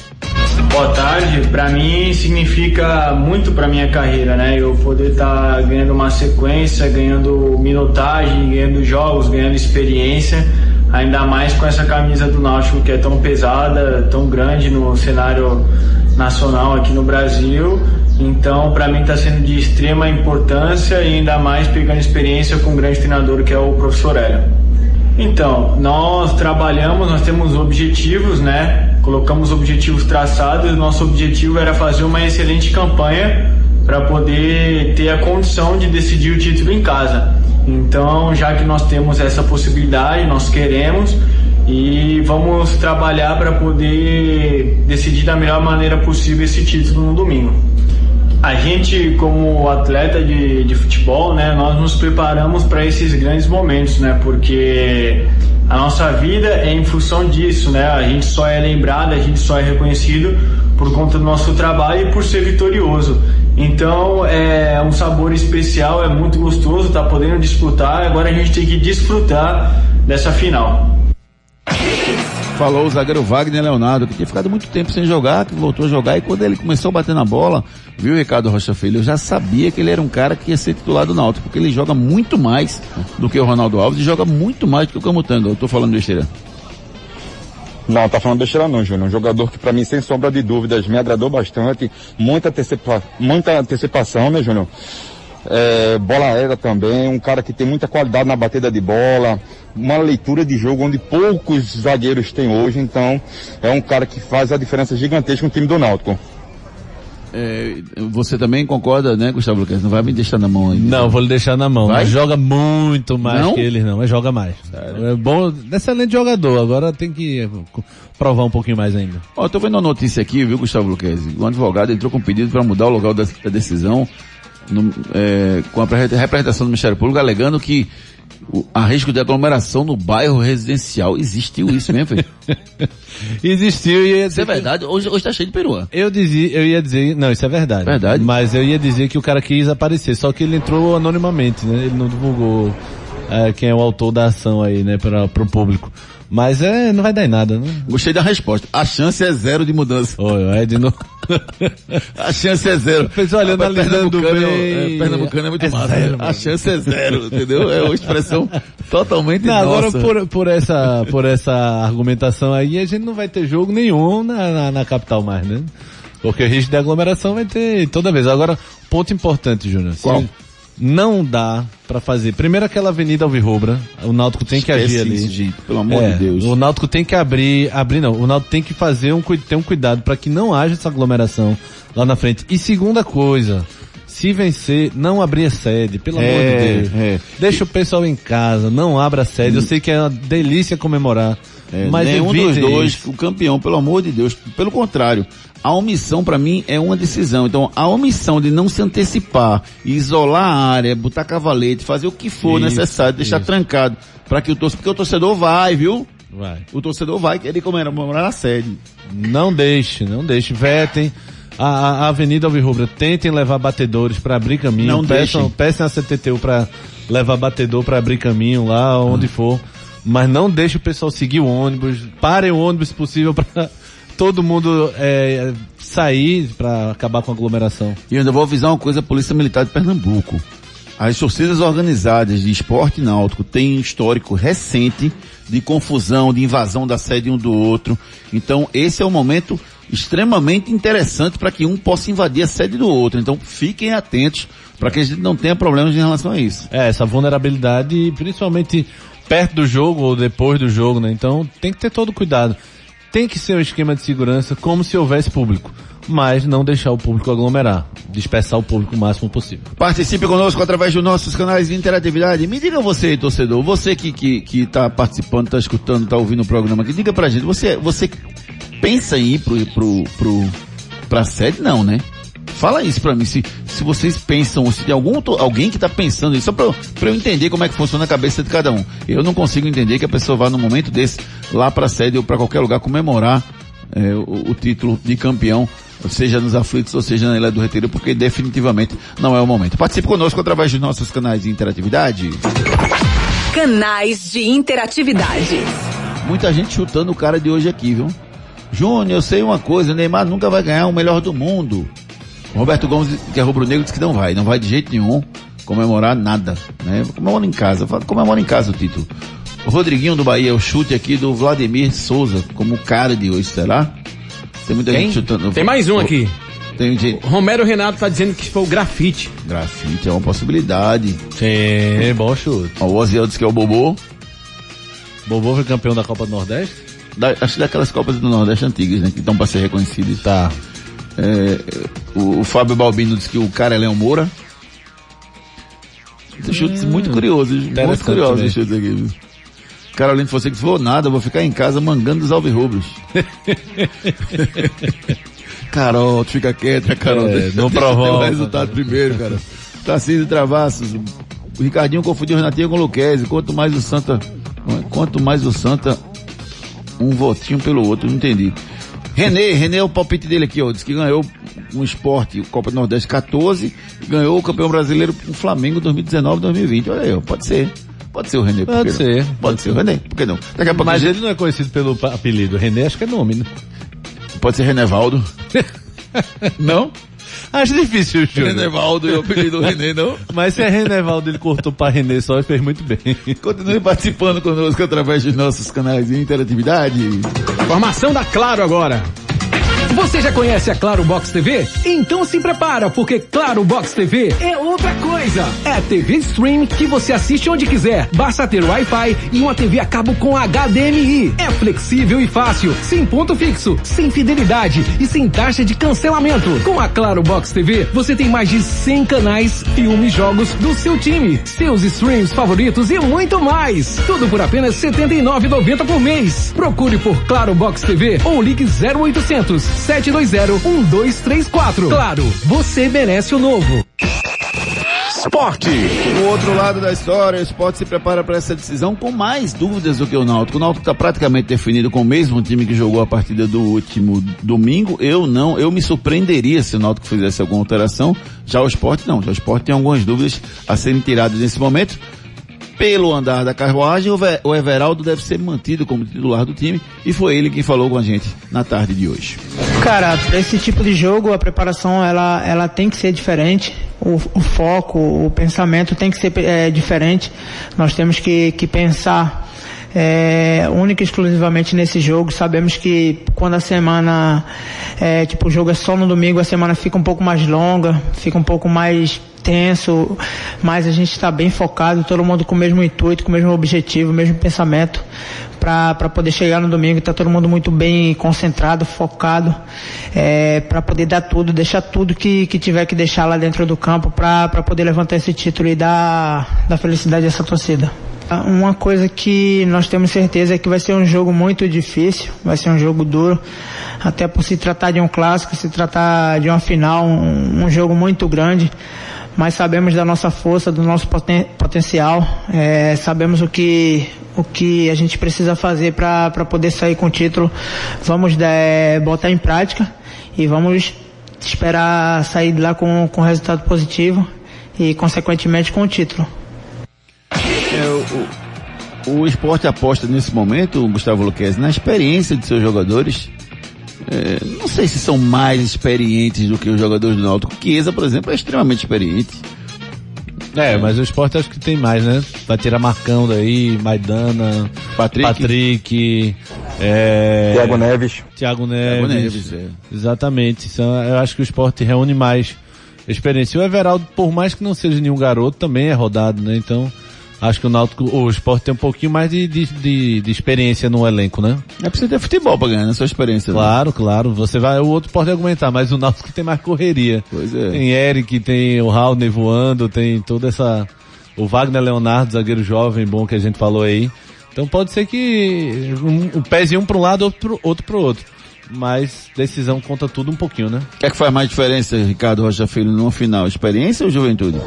Boa tarde. Para mim significa muito para minha carreira, né? Eu poder estar ganhando uma sequência, ganhando minutagem, ganhando jogos, ganhando experiência, ainda mais com essa camisa do Náutico que é tão pesada, tão grande no cenário nacional aqui no Brasil. Então, para mim está sendo de extrema importância e ainda mais pegando experiência com um grande treinador que é o professor Hélio. Então, nós trabalhamos, nós temos objetivos, né? Colocamos objetivos traçados. Nosso objetivo era fazer uma excelente campanha para poder ter a condição de decidir o título em casa. Então, já que nós temos essa possibilidade, nós queremos e vamos trabalhar para poder decidir da melhor maneira possível esse título no domingo. A gente, como atleta de, de futebol, né, nós nos preparamos para esses grandes momentos, né, porque a nossa vida é em função disso, né, a gente só é lembrado, a gente só é reconhecido por conta do nosso trabalho e por ser vitorioso. Então é um sabor especial, é muito gostoso estar tá podendo disputar. Agora a gente tem que desfrutar dessa final. Falou o zagueiro Wagner Leonardo, que tinha ficado muito tempo sem jogar, que voltou a jogar, e quando ele começou a bater na bola, viu, Ricardo Rocha Filho, eu já sabia que ele era um cara que ia ser titular do Náutico, porque ele joga muito mais do que o Ronaldo Alves e joga muito mais do que o Camutanga. Eu tô falando besteira. Não, tá falando besteira não, Júnior. Um jogador que para mim, sem sombra de dúvidas, me agradou bastante. Muita, antecipa... muita antecipação, né, Júnior? É, bola aérea também, um cara que tem muita qualidade na batida de bola, uma leitura de jogo onde poucos zagueiros têm hoje, então é um cara que faz a diferença gigantesca no time do Náutico. É, você também concorda, né, Gustavo Lucas? Não vai me deixar na mão aí. Não, vou lhe deixar na mão. Vai? Mas joga muito mais Não? que eles não, mas joga mais. É bom, excelente jogador, agora tem que eh, provar um pouquinho mais ainda. Ó, eu tô vendo uma notícia aqui, viu, Gustavo Luquezzi? Um advogado entrou com um pedido para mudar o local da decisão no- é, com a pre- representação do Ministério Público, alegando que o, há risco de aglomeração no bairro residencial. Existiu isso mesmo, filho? *laughs* Existiu e... Isso é verdade. Hoje, hoje tá cheio de perua. Eu dizia, eu ia dizer, não, isso é verdade. Verdade. Mas eu ia dizer que o cara quis aparecer, só que ele entrou anonimamente, né? Ele não divulgou eh, quem é o autor da ação aí, né, para pro público. Mas é, não vai dar em nada, né? Gostei da resposta. A chance é zero de mudança. É de novo. *laughs* *laughs* A chance é zero. Fez, olha, Rapaz, analisando pernambucano, bem. é, pernambucano é muito É massa. zero, a chance é zero, entendeu? É uma expressão totalmente Não, agora nossa. por, por essa, por essa argumentação aí, a gente não vai ter jogo nenhum na, na, na capital mais, né? Porque o risco de aglomeração vai ter toda vez. Agora, ponto importante, Júnior. Se Qual? Não dá pra fazer. Primeiro aquela avenida Alvirrubra, o Náutico tem que Esquece agir ali. isso, gente, pelo amor É, de Deus. O Náutico tem que abrir, abrir não, o Náutico tem que fazer um, ter um cuidado para que não haja essa aglomeração lá na frente. E segunda coisa, se vencer, não abrir a sede, pelo amor É, de Deus. é. Deixa o pessoal em casa, não abra a sede. Eu sei que é uma delícia comemorar, É, mas nenhum dos dois, isso. o campeão, pelo amor de Deus. Pelo contrário, a omissão para mim é uma decisão. Então, a omissão de não se antecipar, isolar a área, botar cavalete, fazer o que for Isso, necessário, deixar isso. trancado, para que o torcedor, porque o torcedor vai, viu? Vai. O torcedor vai querer comemorar na sede. Não deixe, não deixe. Vetem. A, a- Avenida Alvirrubra, tentem levar batedores para abrir caminho. Não peçam, deixem. peçam a CTTU para levar batedor para abrir caminho lá onde for. mas não deixe o pessoal seguir o ônibus, parem o ônibus possível para todo mundo é, sair para acabar com a aglomeração. E ainda vou avisar uma coisa, a Polícia Militar de Pernambuco. As torcidas organizadas de esporte náutico têm um histórico recente de confusão, de invasão da sede um do outro. Então, esse é um momento extremamente interessante para que um possa invadir a sede do outro. Então, fiquem atentos para que a gente não tenha problemas em relação a isso. É, essa vulnerabilidade, principalmente perto do jogo ou depois do jogo, né? Então, tem que ter todo cuidado. Tem que ser um esquema de segurança como se houvesse público mas não deixar o público aglomerar, dispersar o público o máximo possível. Participe conosco através dos nossos canais de interatividade. Me diga você, torcedor, você que que que está participando, está escutando, está ouvindo o programa aqui, diga pra gente, você você pensa em ir pro pro pro pra sede não, né? Fala isso pra mim, se, se vocês pensam, se tem algum, alguém que tá pensando isso, só pra, pra eu entender como é que funciona a cabeça de cada um. Eu não consigo entender que a pessoa vá num momento desse lá pra sede ou pra qualquer lugar comemorar é, o, o título de campeão seja nos aflitos ou seja na Ilha do Retiro, porque definitivamente não é o momento. Participe conosco através dos nossos canais de interatividade. Canais de interatividade. Muita gente chutando o cara de hoje aqui, viu? Júnior, eu sei uma coisa, o Neymar nunca vai ganhar o melhor do mundo. O Roberto Gomes, que é rubro-negro, disse que não vai, não vai de jeito nenhum comemorar nada, né? Comemora em casa, comemora em casa o título. O Rodriguinho do Bahia, o chute aqui do Vladimir Souza, como cara de hoje, será? Tem muita Quem? gente chutando. Tem mais um aqui. Tem gente. Romero Renato tá dizendo que foi o grafite. Grafite é uma possibilidade. Sim, bom chute. O Oziel disse que é o Bobô. Bobô foi campeão da Copa do Nordeste? Da, acho que daquelas Copas do Nordeste antigas, né? Que estão para ser reconhecidas. Tá. É, o, o, Fábio Balbino disse que o cara é Leão Moura. Hum, chutes muito curiosos, muito curiosos os chutes aqui. Carolina Fonseca falou, nada, vou ficar em casa mangando os alvirrubros. *laughs* Carol, tu fica quieta, Carol. É, não provoca. o resultado primeiro, cara. Tarcísio Travassos. O Ricardinho confundiu o Renatinho com o Luquezzi. Quanto mais o Santa, quanto mais o Santa, um votinho pelo outro, não entendi. René, René é o palpite dele aqui, ó. Diz que ganhou um esporte, o Copa do Nordeste 14, ganhou o campeão brasileiro com o Flamengo 2019, 2020. Olha aí, ó, pode ser. Pode ser o René. Pode ser. Pode, pode ser o René. Por que não? Daqui a pouco Mas ele não é conhecido pelo apelido. René acho que é nome, né? Pode ser Renevaldo. *laughs* não? Acho difícil, Júlio. Renevaldo e o apelido René, não? *laughs* Mas se é Renevaldo, ele cortou para René só e fez muito bem. Continue participando conosco através dos nossos canais de interatividade. Informação da Claro agora. Você já conhece a Claro Box TV? Então se prepara, porque Claro Box TV é outra coisa. É TV stream que você assiste onde quiser. Basta ter Wi-Fi e uma TV a cabo com HDMI. É flexível e fácil, sem ponto fixo, sem fidelidade e sem taxa de cancelamento. Com a Claro Box TV, você tem mais de 100 canais, filmes, jogos do seu time, seus streams favoritos e muito mais. Tudo por apenas R$ 79,90 por mês. Procure por Claro Box TV ou ligue 0800 720-1234. Claro, você merece o novo. Esporte. No outro lado da história, o esporte se prepara para essa decisão com mais dúvidas do que o Náutico. O Náutico está praticamente definido com o mesmo time que jogou a partida do último domingo. Eu não, eu me surpreenderia se o Náutico fizesse alguma alteração. Já o esporte não. Já o esporte tem algumas dúvidas a serem tiradas nesse momento pelo andar da carruagem, o Everaldo deve ser mantido como titular do time e foi ele quem falou com a gente na tarde de hoje. Cara, para esse tipo de jogo, a preparação ela, ela tem que ser diferente. O, o foco, o pensamento tem que ser é, diferente. Nós temos que, que pensar é, única e exclusivamente nesse jogo. Sabemos que quando a semana, é, tipo, o jogo é só no domingo, a semana fica um pouco mais longa, fica um pouco mais tenso, mas a gente está bem focado, todo mundo com o mesmo intuito, com o mesmo objetivo, o mesmo pensamento para poder chegar no domingo. Está todo mundo muito bem concentrado, focado, é, para poder dar tudo, deixar tudo que, que tiver que deixar lá dentro do campo para poder levantar esse título e dar, dar felicidade a essa torcida. Uma coisa que nós temos certeza é que vai ser um jogo muito difícil, vai ser um jogo duro, até por se tratar de um clássico, se tratar de uma final, um, um jogo muito grande mas sabemos da nossa força, do nosso poten potencial, é, sabemos o que, o que a gente precisa fazer para poder sair com o título. Vamos é, botar em prática e vamos esperar sair de lá com, com resultado positivo e, consequentemente, com o título. O, o esporte aposta nesse momento, Gustavo Luquez, na experiência de seus jogadores. É, não sei se são mais experientes do que os jogadores do Náutico. Chiesa, por exemplo, é extremamente experiente. É, mas o esporte acho que tem mais, né? Vai tirar Marcão daí, Maidana, Patrick, Patrick é... Thiago Neves. Thiago Neves. Thiago Neves, é. Exatamente. Então, eu acho que o esporte reúne mais experiência. E o Everaldo, por mais que não seja nenhum garoto, também é rodado, né? Então, acho que o Náutico, o esporte tem um pouquinho mais de, de, de, de experiência no elenco, né? É preciso ter futebol pra ganhar, né? Sua experiência. né? Claro, claro. Você vai, o outro pode argumentar, mas o Náutico tem mais correria. Pois é. Tem Eric, tem o Raul voando, tem toda essa, o Wagner Leonardo, zagueiro jovem, bom que a gente falou aí. Então pode ser que um, um pese um para um lado, outro pro, outro pro outro. Mas decisão conta tudo um pouquinho, né? O que é que faz mais diferença, Ricardo Rocha Filho, numa final? Experiência ou juventude?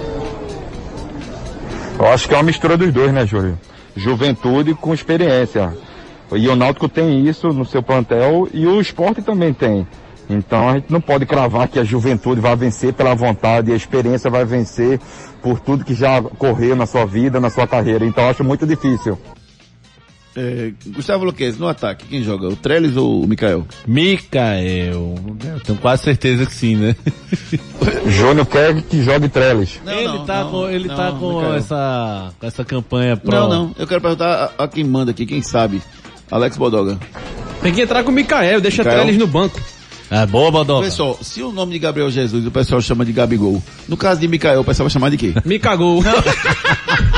Eu acho que é uma mistura dos dois, né, Júlio? Juventude com experiência. E o Náutico tem isso no seu plantel e o esporte também tem. Então a gente não pode cravar que a juventude vai vencer pela vontade a experiência vai vencer por tudo que já correu na sua vida, na sua carreira. Então acho muito difícil. É, Gustavo Luquez, no ataque, quem joga? O Trellis ou o Mikael? Mikael. Eu tenho quase certeza que sim, né? *laughs* Júnior quer que jogue Trellis. ele não, tá não, com, ele não, tá com Mikael. essa, com essa campanha pro... Não, não. Eu quero perguntar a, a quem manda aqui, quem sabe. Alex Bodoga. Tem que entrar com o Mikael, deixa Mikael. Trellis no banco. É boa, Bodoca. Pessoal, se o nome de Gabriel Jesus o pessoal chama de Gabigol, no caso de Mikael, o pessoal vai chamar de quê? Me *laughs*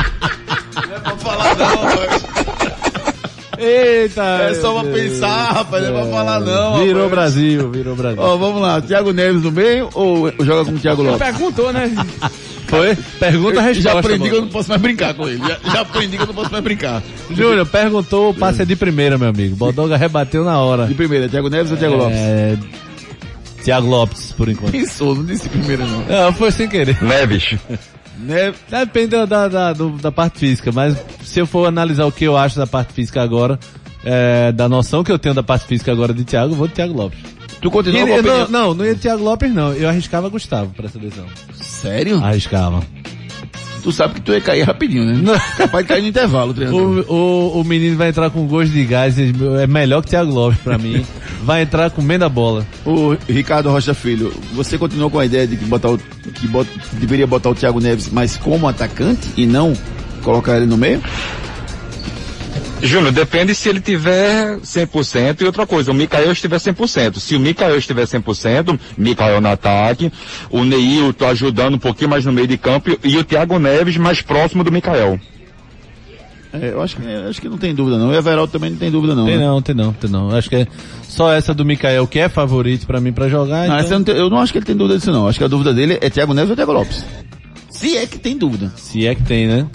Eita! É só pra pensar, rapaz, não é pra falar não. Virou rapaz. Brasil, virou Brasil. Ó, vamos lá, Thiago Neves no meio ou joga com o Thiago Lopes? Perguntou, né? *laughs* Foi? Pergunta a resposta. Já aprendi que eu não posso mais brincar com ele. Já, já aprendi que eu não posso mais brincar. Júnior, perguntou, o passe é de primeira, meu amigo. Bodoga rebateu na hora. De primeira, Thiago Neves ou Thiago Lopes? É... Thiago Lopes, por enquanto. Pensou, não disse primeira não. Não, foi sem querer. Neves. Neves. Depende da, da, da, do- da parte física, mas se eu for analisar o que eu acho da parte física agora, é, da noção que eu tenho da parte física agora de Thiago, eu vou de Thiago Lopes. Tu continua E- com a não, opinião? não, não ia de Thiago Lopes não, eu arriscava Gustavo pra essa decisão. Sério? Arriscava. Tu sabe que tu ia cair rapidinho, né? Não. *laughs* Capaz de cair no intervalo. O, o, o menino vai entrar com gosto de gás, é melhor que Thiago Lopes pra mim. Vai entrar comendo a bola. O Ricardo Rocha Filho, você continuou com a ideia de que, botar o, que, bot- que deveria botar o Thiago Neves, mas como atacante e não colocar ele no meio? Júnior, depende se ele tiver 100% e outra coisa, o Mikael estiver 100%. Se o Mikael estiver 100%, Mikael no ataque, o Neilton ajudando um pouquinho mais no meio de campo e o Thiago Neves mais próximo do Mikael. É, eu acho que, eu acho que não tem dúvida não. E o Everaldo também não tem dúvida não. Tem né? não, tem não, tem não. Acho que é só essa do Mikael que é favorito pra mim pra jogar. Não, então- essa eu, não tenho- eu não acho que ele tem dúvida disso não. Acho que a dúvida dele é Thiago Neves ou Thiago Lopes. Se é que tem dúvida. Se é que tem, né?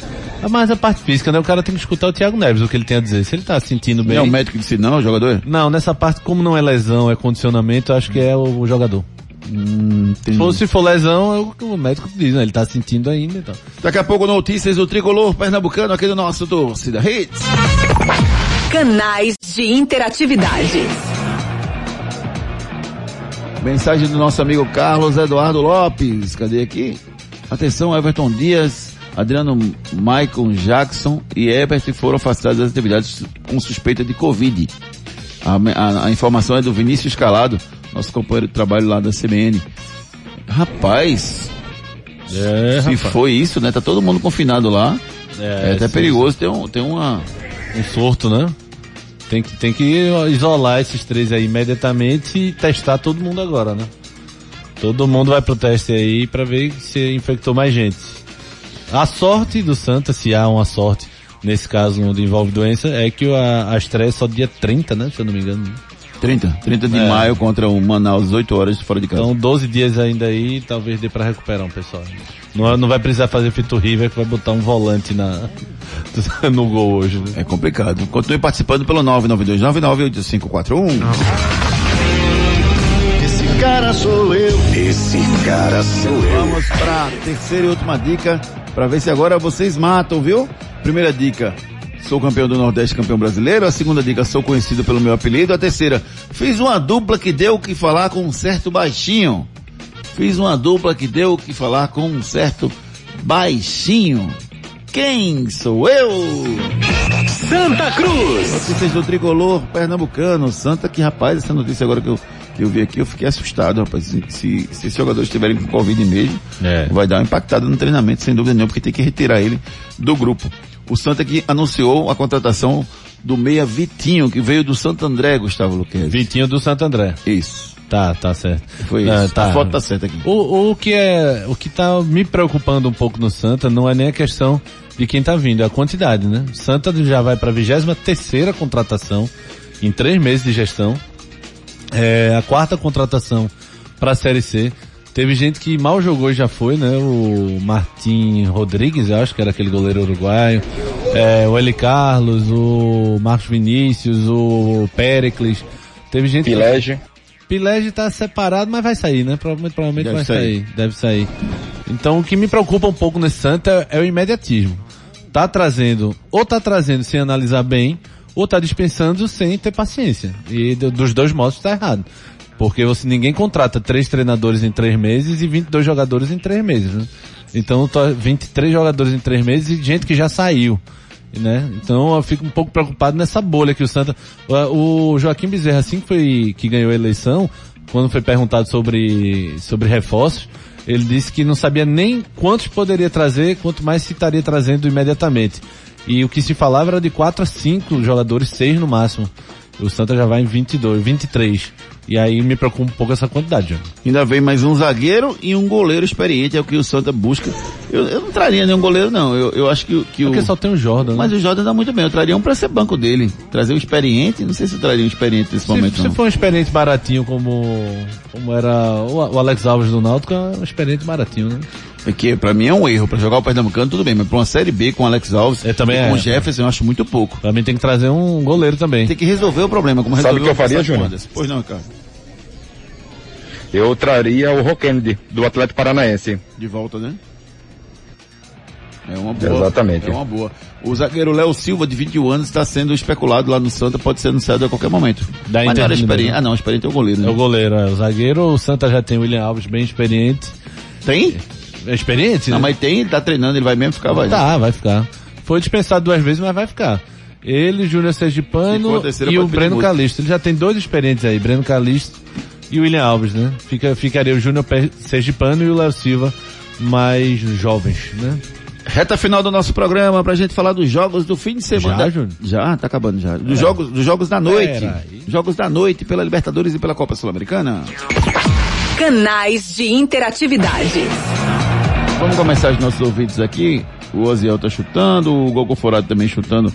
Mas a parte física, né? O cara tem que escutar o Thiago Neves, o que ele tem a dizer. Se ele tá sentindo bem. Não é o médico que disse não, o jogador? Não, nessa parte, como não é lesão, é condicionamento, eu acho que é o, o jogador. Hum, Se for, se for lesão, é o que o médico diz, né? Ele tá sentindo ainda, então. Daqui a pouco notícias do tricolor pernambucano aqui do nosso torcida Hits. Canais de interatividade. Mensagem do nosso amigo Carlos Eduardo Lopes. Cadê aqui? Atenção, Everton Dias, Adriano Maicon Jackson e Herbert foram afastados das atividades com suspeita de Covid. A, a- a informação é do Vinícius Calado, nosso companheiro de trabalho lá da CBN. Rapaz, É, se rapaz. foi isso, né? Tá todo mundo confinado lá. É, até sim, perigoso ter, um, ter uma... Um surto, né? Tem que, tem que isolar esses três aí imediatamente e testar todo mundo agora, né? Todo mundo vai pro teste aí pra ver se infectou mais gente. A sorte do Santa, se há uma sorte, nesse caso onde envolve doença, é que a, a estreia é só dia 30, né? Se eu não me engano. 30, 30 de É. maio contra o Manaus, 18 horas fora de casa. Então 12 dias ainda aí, talvez dê pra recuperar um pessoal. Não, não vai precisar fazer feito o River que vai botar um volante na, *laughs* no gol hoje, né? É complicado. Continue participando pelo 992998541. Esse cara sou eu. Esse cara sou eu. Vamos pra terceira e última dica, pra ver se agora vocês matam, viu? Primeira dica, sou campeão do Nordeste, campeão brasileiro. A segunda dica, sou conhecido pelo meu apelido. A terceira, fiz uma dupla que deu o que falar com um certo baixinho. Fiz uma dupla que deu o que falar com um certo baixinho. Quem sou eu? Santa Cruz. Notícias do tricolor pernambucano. Santa, que rapaz, essa notícia agora que eu, eu vi aqui, eu fiquei assustado, rapaz. Se, se, se esses jogadores estiverem com Covid mesmo, vai dar uma impactada no treinamento, sem dúvida nenhuma, porque tem que retirar ele do grupo. O Santa que anunciou a contratação do meia Vitinho, que veio do Santo André, Gustavo Luquez. Vitinho do Santo André. Isso. Tá, tá certo. Foi Ah, isso. A foto tá certa aqui. O, o que é, o que tá me preocupando um pouco no Santa não é nem a questão de quem tá vindo, é a quantidade, né? Santa já vai para a 23 terceira contratação em três meses de gestão. É a quarta contratação para a Série C. Teve gente que mal jogou e já foi, né? O Martim Rodrigues, eu acho que era aquele goleiro uruguaio. É, o Eli Carlos, o Marcos Vinícius, o Pericles. Teve gente Pilege. Pilege tá separado, mas vai sair, né? Provavelmente, provavelmente Deve vai sair. sair. Deve sair. Então o que me preocupa um pouco nesse Santa é o imediatismo. Tá trazendo, ou tá trazendo sem analisar bem, ou tá dispensando sem ter paciência. E do- dos dois modos tá errado. Porque você, ninguém contrata três treinadores em três meses e 22 jogadores em três meses, né? Então, tá 23 jogadores em três meses e gente que já saiu. Né? Então eu fico um pouco preocupado nessa bolha que o Santa. O Joaquim Bezerra, assim que foi que ganhou a eleição, quando foi perguntado sobre, sobre reforços, ele disse que não sabia nem quantos poderia trazer, quanto mais se estaria trazendo imediatamente. E o que se falava era de 4 a 5 jogadores, 6 no máximo. O Santa já vai em 22, 23. E aí me preocupa um pouco essa quantidade. João. Ainda vem mais um zagueiro e um goleiro experiente, é o que o Santa busca. Eu, eu não traria nenhum goleiro, não. Eu, eu acho que, o- que Porque o. só tem o Jordan, né? Mas o Jordan dá muito bem. Eu traria um pra ser banco dele. Trazer um experiente, não sei se eu traria um experiente nesse Se, momento, se não. for um experiente baratinho como, como era o, o Alex Alves do Náutico, é um experiente baratinho, né? Porque pra mim é um erro. Pra jogar o Pernambucano, tudo bem. Mas pra uma Série B com o Alex Alves também e é. com o Jefferson, eu acho muito pouco. Pra mim tem que trazer um goleiro também. Tem que resolver o problema, como Sabe o que eu faria, Júnior? Pois não, cara. Eu traria o Roquende, do Atlético Paranaense. De volta, né? É uma boa. Exatamente. É uma boa. O zagueiro Léo Silva, de 21 anos, está sendo especulado lá no Santa, pode ser anunciado a qualquer momento. Da Mas não era Inter de experiente. Minas, Ah, não, experiente é o goleiro, né? É o goleiro, é o zagueiro. O Santa já tem o William Alves bem experiente. Tem? É experiente, Não, né? mas tem, ele tá treinando, ele vai mesmo ficar, vai. Tá, vai ficar. Foi dispensado duas vezes, mas vai ficar. Ele, Júnior Sergipano terceira, e o Breno multa. Calixto. Ele já tem dois experientes aí, Breno Calixto e o William Alves, né? Fica, ficaria o Júnior Sergipano e o Léo Silva mais jovens, né? Reta final do nosso programa pra gente falar dos jogos do fim de semana. Já, Júnior? Já, tá acabando já. Dos É. jogos, dos jogos da noite. Jogos da noite pela Libertadores e pela Copa Sul-Americana. Canais de interatividade. Vamos começar os nossos ouvintes aqui. O Oziel tá chutando, o Gogo Forado também chutando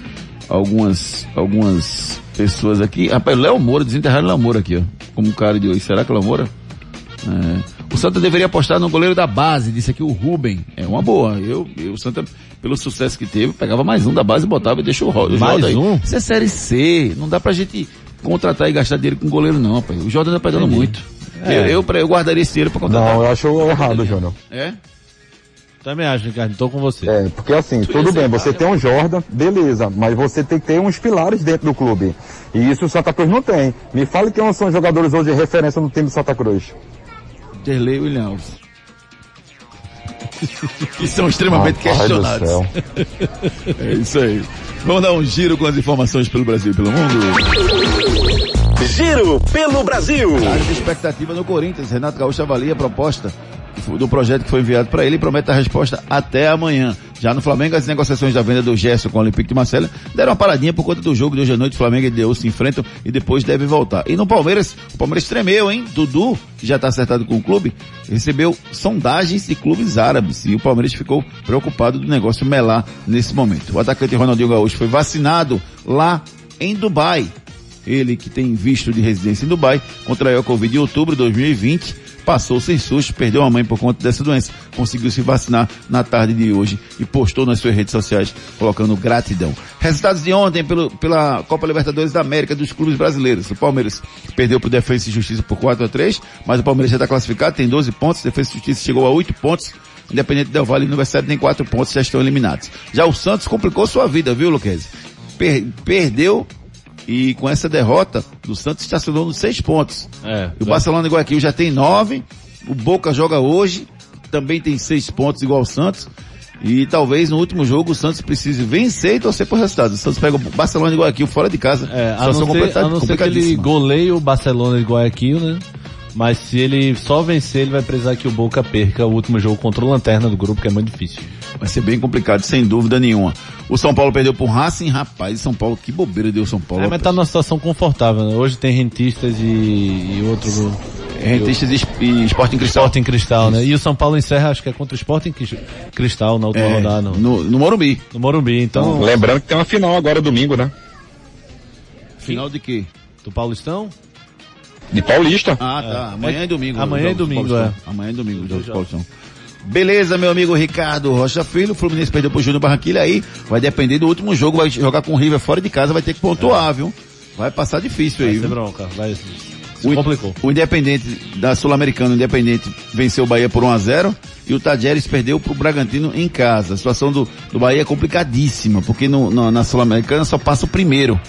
algumas, algumas pessoas aqui. Rapaz, o Léo Moura, desenterraram o Léo Moura aqui, ó. Como cara de hoje. Será que o Léo Moura? É. O Santa deveria apostar no goleiro da base, disse aqui o Rubem. É uma boa. Eu, eu, o Santa, pelo sucesso que teve, pegava mais um da base, botava e deixa o Roda. Mais aí. um? Isso é série C. Não dá pra gente contratar e gastar dinheiro com goleiro, não, rapaz. O Jordan tá Entendi. muito. É. Eu, eu, eu guardaria esse dinheiro pra contratar. Não, eu acho errado, Júnior. É? Também acho, Ricardo, tô com você. É, porque assim, tudo bem, você tem um Jordan, beleza, mas você tem que ter uns pilares dentro do clube. E isso o Santa Cruz não tem. Me fale quem são os jogadores hoje de referência no time do Santa Cruz. Derlei William Alves. *laughs* que são extremamente questionados. *laughs* é isso aí. Vamos dar um giro com as informações pelo Brasil e pelo mundo. Giro pelo Brasil. Área de expectativa no Corinthians. Renato Gaúcho avalia a proposta do projeto que foi enviado para ele e promete a resposta até amanhã. Já no Flamengo, as negociações da venda do Gerson com o Olympique de Marcelo deram uma paradinha por conta do jogo de hoje à noite. Flamengo e Deus se enfrentam e depois deve voltar. E no Palmeiras, o Palmeiras tremeu, hein? Dudu, que já está acertado com o clube, recebeu sondagens de clubes árabes e o Palmeiras ficou preocupado do negócio melar nesse momento. O atacante Ronaldinho Gaúcho foi vacinado lá em Dubai. Ele que tem visto de residência em Dubai, contraiu a Covid em outubro de 2020, passou sem susto, perdeu a mãe por conta dessa doença, conseguiu se vacinar na tarde de hoje e postou nas suas redes sociais colocando gratidão. Resultados de ontem pelo, pela Copa Libertadores da América dos clubes brasileiros. O Palmeiras perdeu para o Defensa e Justiça por 4 a 3, mas o Palmeiras já está classificado, tem 12 pontos, Defensa e Justiça chegou a 8 pontos, Independente Del Vale e Universidade tem 4 pontos, já estão eliminados. Já o Santos complicou sua vida, viu, Luquezzi? Per- perdeu e com essa derrota, o Santos estacionou nos seis pontos. É, o Barcelona igual aqui já tem nove, o Boca joga hoje, também tem seis pontos igual o Santos. E talvez no último jogo o Santos precise vencer e torcer por resultado. O Santos pega o Barcelona de Guayaquil fora de casa. É, a não, ser, a não ser que ele goleie o Barcelona de Guayaquil, né? Mas se ele só vencer, ele vai precisar que o Boca perca o último jogo contra o Lanterna do grupo, que é muito difícil. Vai ser bem complicado, sem dúvida nenhuma. O São Paulo perdeu pro Racing, rapaz, São Paulo, que bobeira deu o São Paulo. É, mas tá numa situação confortável, né? Hoje tem rentistas e, e outro... Rentistas e, e Sporting Cristal. Sporting Cristal, né? E o São Paulo encerra, acho que é contra o Sporting Cris- Cristal na última É, rodada. no, no Morumbi. No Morumbi, então... Lembrando que tem uma final agora domingo, né? Final de quê? Do Paulistão? De Paulista. Ah, tá. Amanhã é, domingo. Amanhã é do domingo, Paulistão. Amanhã é domingo, jogos do Paulistão. Beleza, meu amigo Ricardo Rocha Filho. O Fluminense perdeu pro Júnior Barranquilha aí. Vai depender do último jogo. Vai jogar com o River fora de casa. Vai ter que pontuar, viu? Vai passar difícil aí. Vai ser viu? bronca, vai... O, complicou. o Independente da Sul-Americana, o Independente venceu o Bahia por 1 a 0 e o Tajeres perdeu pro Bragantino em casa. A situação do, do Bahia é complicadíssima, porque no- no- na Sul-Americana só passa o primeiro.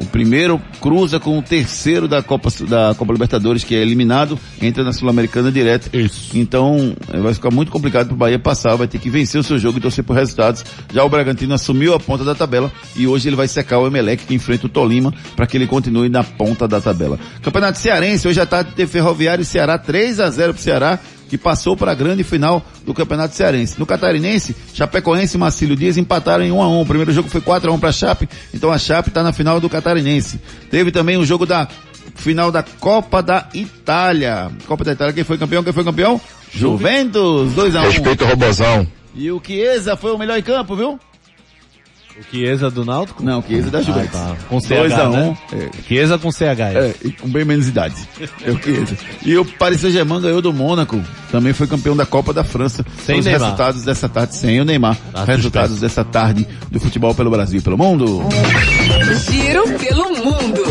O primeiro cruza com o terceiro da Copa, da Copa Libertadores, que é eliminado, entra na Sul-Americana direto. Isso. Então, eh, vai ficar muito complicado pro Bahia passar, vai ter que vencer o seu jogo e torcer por resultados. Já o Bragantino assumiu a ponta da tabela e hoje ele vai secar o Emelec, que enfrenta o Tolima, para que ele continue na ponta da tabela. Campeonato Cearense, hoje à tarde teve Ferroviário e Ceará, 3 a 0 pro Ceará, que passou para a grande final do Campeonato Cearense. No Catarinense, Chapecoense e Marcílio Dias empataram em 1 a 1 O primeiro jogo foi 4 a 1 para a Chape, então a Chape está na final do Catarinense. Teve também o jogo da final da Copa da Itália. Copa da Itália, quem foi campeão? Quem foi campeão? Juventus, 2 a 1 Respeita o Robozão. E o Chiesa foi o melhor em campo, viu? O Chiesa do Náutico? Não, o Chiesa da Juventus. Ah, tá. Com CH, 2 a 1 né? É. Chiesa com CH. É, e com bem menos idade. É o Chiesa. E o Paris Saint-Germain ganhou do Mônaco. Também foi campeão da Copa da França. Sem os Neymar. resultados dessa tarde, sem o Neymar. Tá resultados dessa tarde do futebol pelo Brasil e pelo mundo. Giro pelo mundo.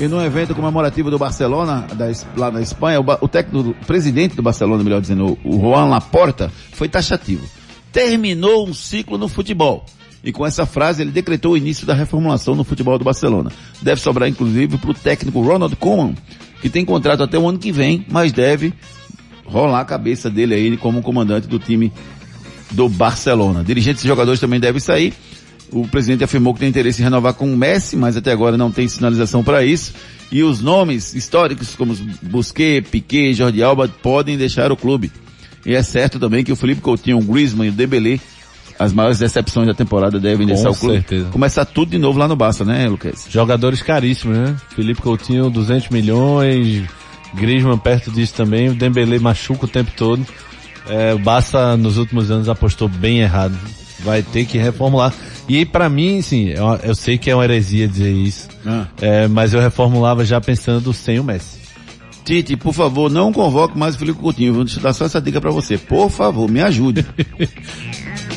E no evento comemorativo do Barcelona, da lá na Espanha, o, o técnico, o presidente do Barcelona, melhor dizendo, o Juan Laporta, foi taxativo. Terminou um ciclo no futebol. E com essa frase ele decretou o início da reformulação no futebol do Barcelona. Deve sobrar inclusive para o técnico Ronald Koeman, que tem contrato até o ano que vem, mas deve rolar a cabeça dele aí como comandante do time do Barcelona. Dirigentes e jogadores também devem sair. O presidente afirmou que tem interesse em renovar com o Messi, mas até agora não tem sinalização para isso. E os nomes históricos como Busquets, Piquet, Jordi Alba podem deixar o clube. E é certo também que o Felipe Coutinho, o Griezmann e o Dembélé, as maiores decepções da temporada devem Com deixar o clube. certeza. Começar tudo de novo lá no Barça, né, Lucas? Jogadores caríssimos, né? Felipe Coutinho, 200 milhões. Griezmann perto disso também. O Dembele machuca o tempo todo. É, o Barça nos últimos anos apostou bem errado. Vai ter que reformular. E pra mim, sim, eu, eu sei que é uma heresia dizer isso. Ah. É, mas eu reformulava já pensando sem o Messi. Tite, por favor, não convoque mais o Felipe Coutinho. Vou dar só essa dica para você. Por favor, me ajude. *laughs*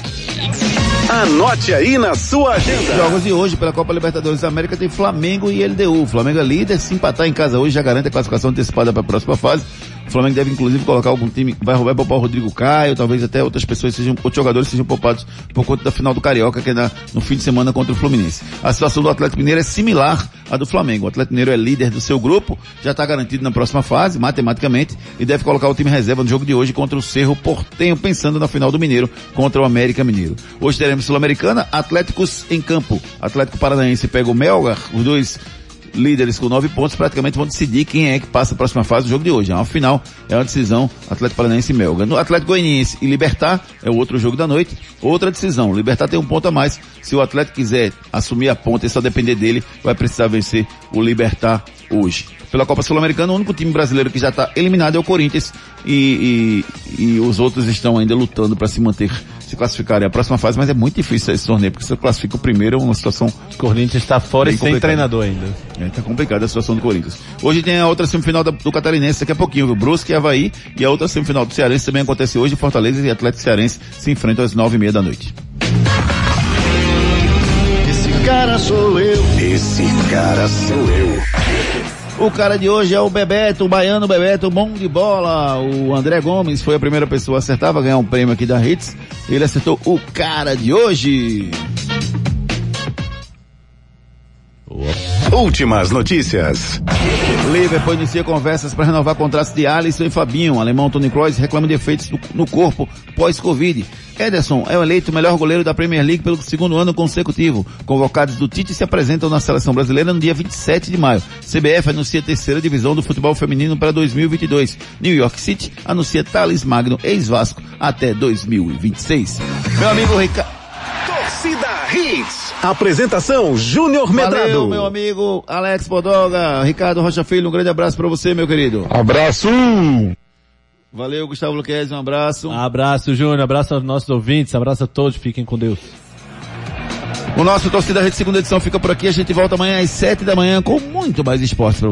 Anote aí na sua agenda. Jogos de hoje pela Copa Libertadores da América tem Flamengo e LDU. Flamengo é líder, se empatar em casa hoje já garante a classificação antecipada para a próxima fase. O Flamengo deve inclusive colocar algum time, vai roubar poupar o Rodrigo Caio, talvez até outras pessoas sejam, outros jogadores sejam poupados por conta da final do Carioca, que é na- no fim de semana contra o Fluminense. A situação do Atlético Mineiro é similar à do Flamengo. O Atlético Mineiro é líder do seu grupo, já está garantido na próxima fase, matematicamente, e deve colocar o time reserva no jogo de hoje contra o Cerro Portenho, pensando na final do Mineiro contra o América Mineiro. Hoje teremos Sul-Americana, Atléticos em campo. Atlético Paranaense pega o Melgar, os dois líderes com nove pontos praticamente vão decidir quem é que passa a próxima fase do jogo de hoje. É uma final, é uma decisão Atlético Paranaense e Melga. No Atlético Goianiense e Libertar é o outro jogo da noite. Outra decisão, Libertar tem um ponto a mais. Se o Atlético quiser assumir a ponta e só depender dele, vai precisar vencer o Libertar hoje. Pela Copa Sul-Americana, o único time brasileiro que já está eliminado é o Corinthians e, e, e os outros estão ainda lutando para se manter, se classificarem à próxima fase, mas é muito difícil esse torneio, porque se você classifica o primeiro é uma situação O Corinthians está fora e sem complicado. treinador ainda. é, tá complicada a situação do Corinthians. Hoje tem a outra semifinal da- do Catarinense daqui a pouquinho, viu? Brusque e Havaí. E a outra semifinal do Cearense também acontece hoje. Fortaleza e Atlético Cearense se enfrentam às nove e meia da noite. Esse cara sou eu. Esse cara sou eu. O cara de hoje é o Bebeto, o baiano Bebeto, bom de bola. O André Gomes foi a primeira pessoa a acertar, vai ganhar um prêmio aqui da Hits. Ele acertou o cara de hoje. Últimas notícias. Liverpool inicia conversas para renovar contratos de Alisson e Fabinho. O alemão Tony Kroos reclama de efeitos no, no corpo pós-Covid. Ederson é o eleito melhor goleiro da Premier League pelo segundo ano consecutivo. Convocados do Tite se apresentam na seleção brasileira no dia 27 de maio. CBF anuncia a terceira divisão do futebol feminino para 2022. New York City anuncia Thales Magno, ex-Vasco, até 2026. Meu amigo Ricardo. Torcida Hits. Apresentação Júnior Medrado. Valeu, meu amigo Alex Bodoga, Ricardo Rocha Filho, um grande abraço para você, meu querido. Abraço! Valeu, Gustavo Luquez, um abraço. Abraço, Júnior, abraço aos nossos ouvintes, abraço a todos, fiquem com Deus. O nosso Torcida Rede segunda edição fica por aqui, a gente volta amanhã às sete da manhã com muito mais esporte pra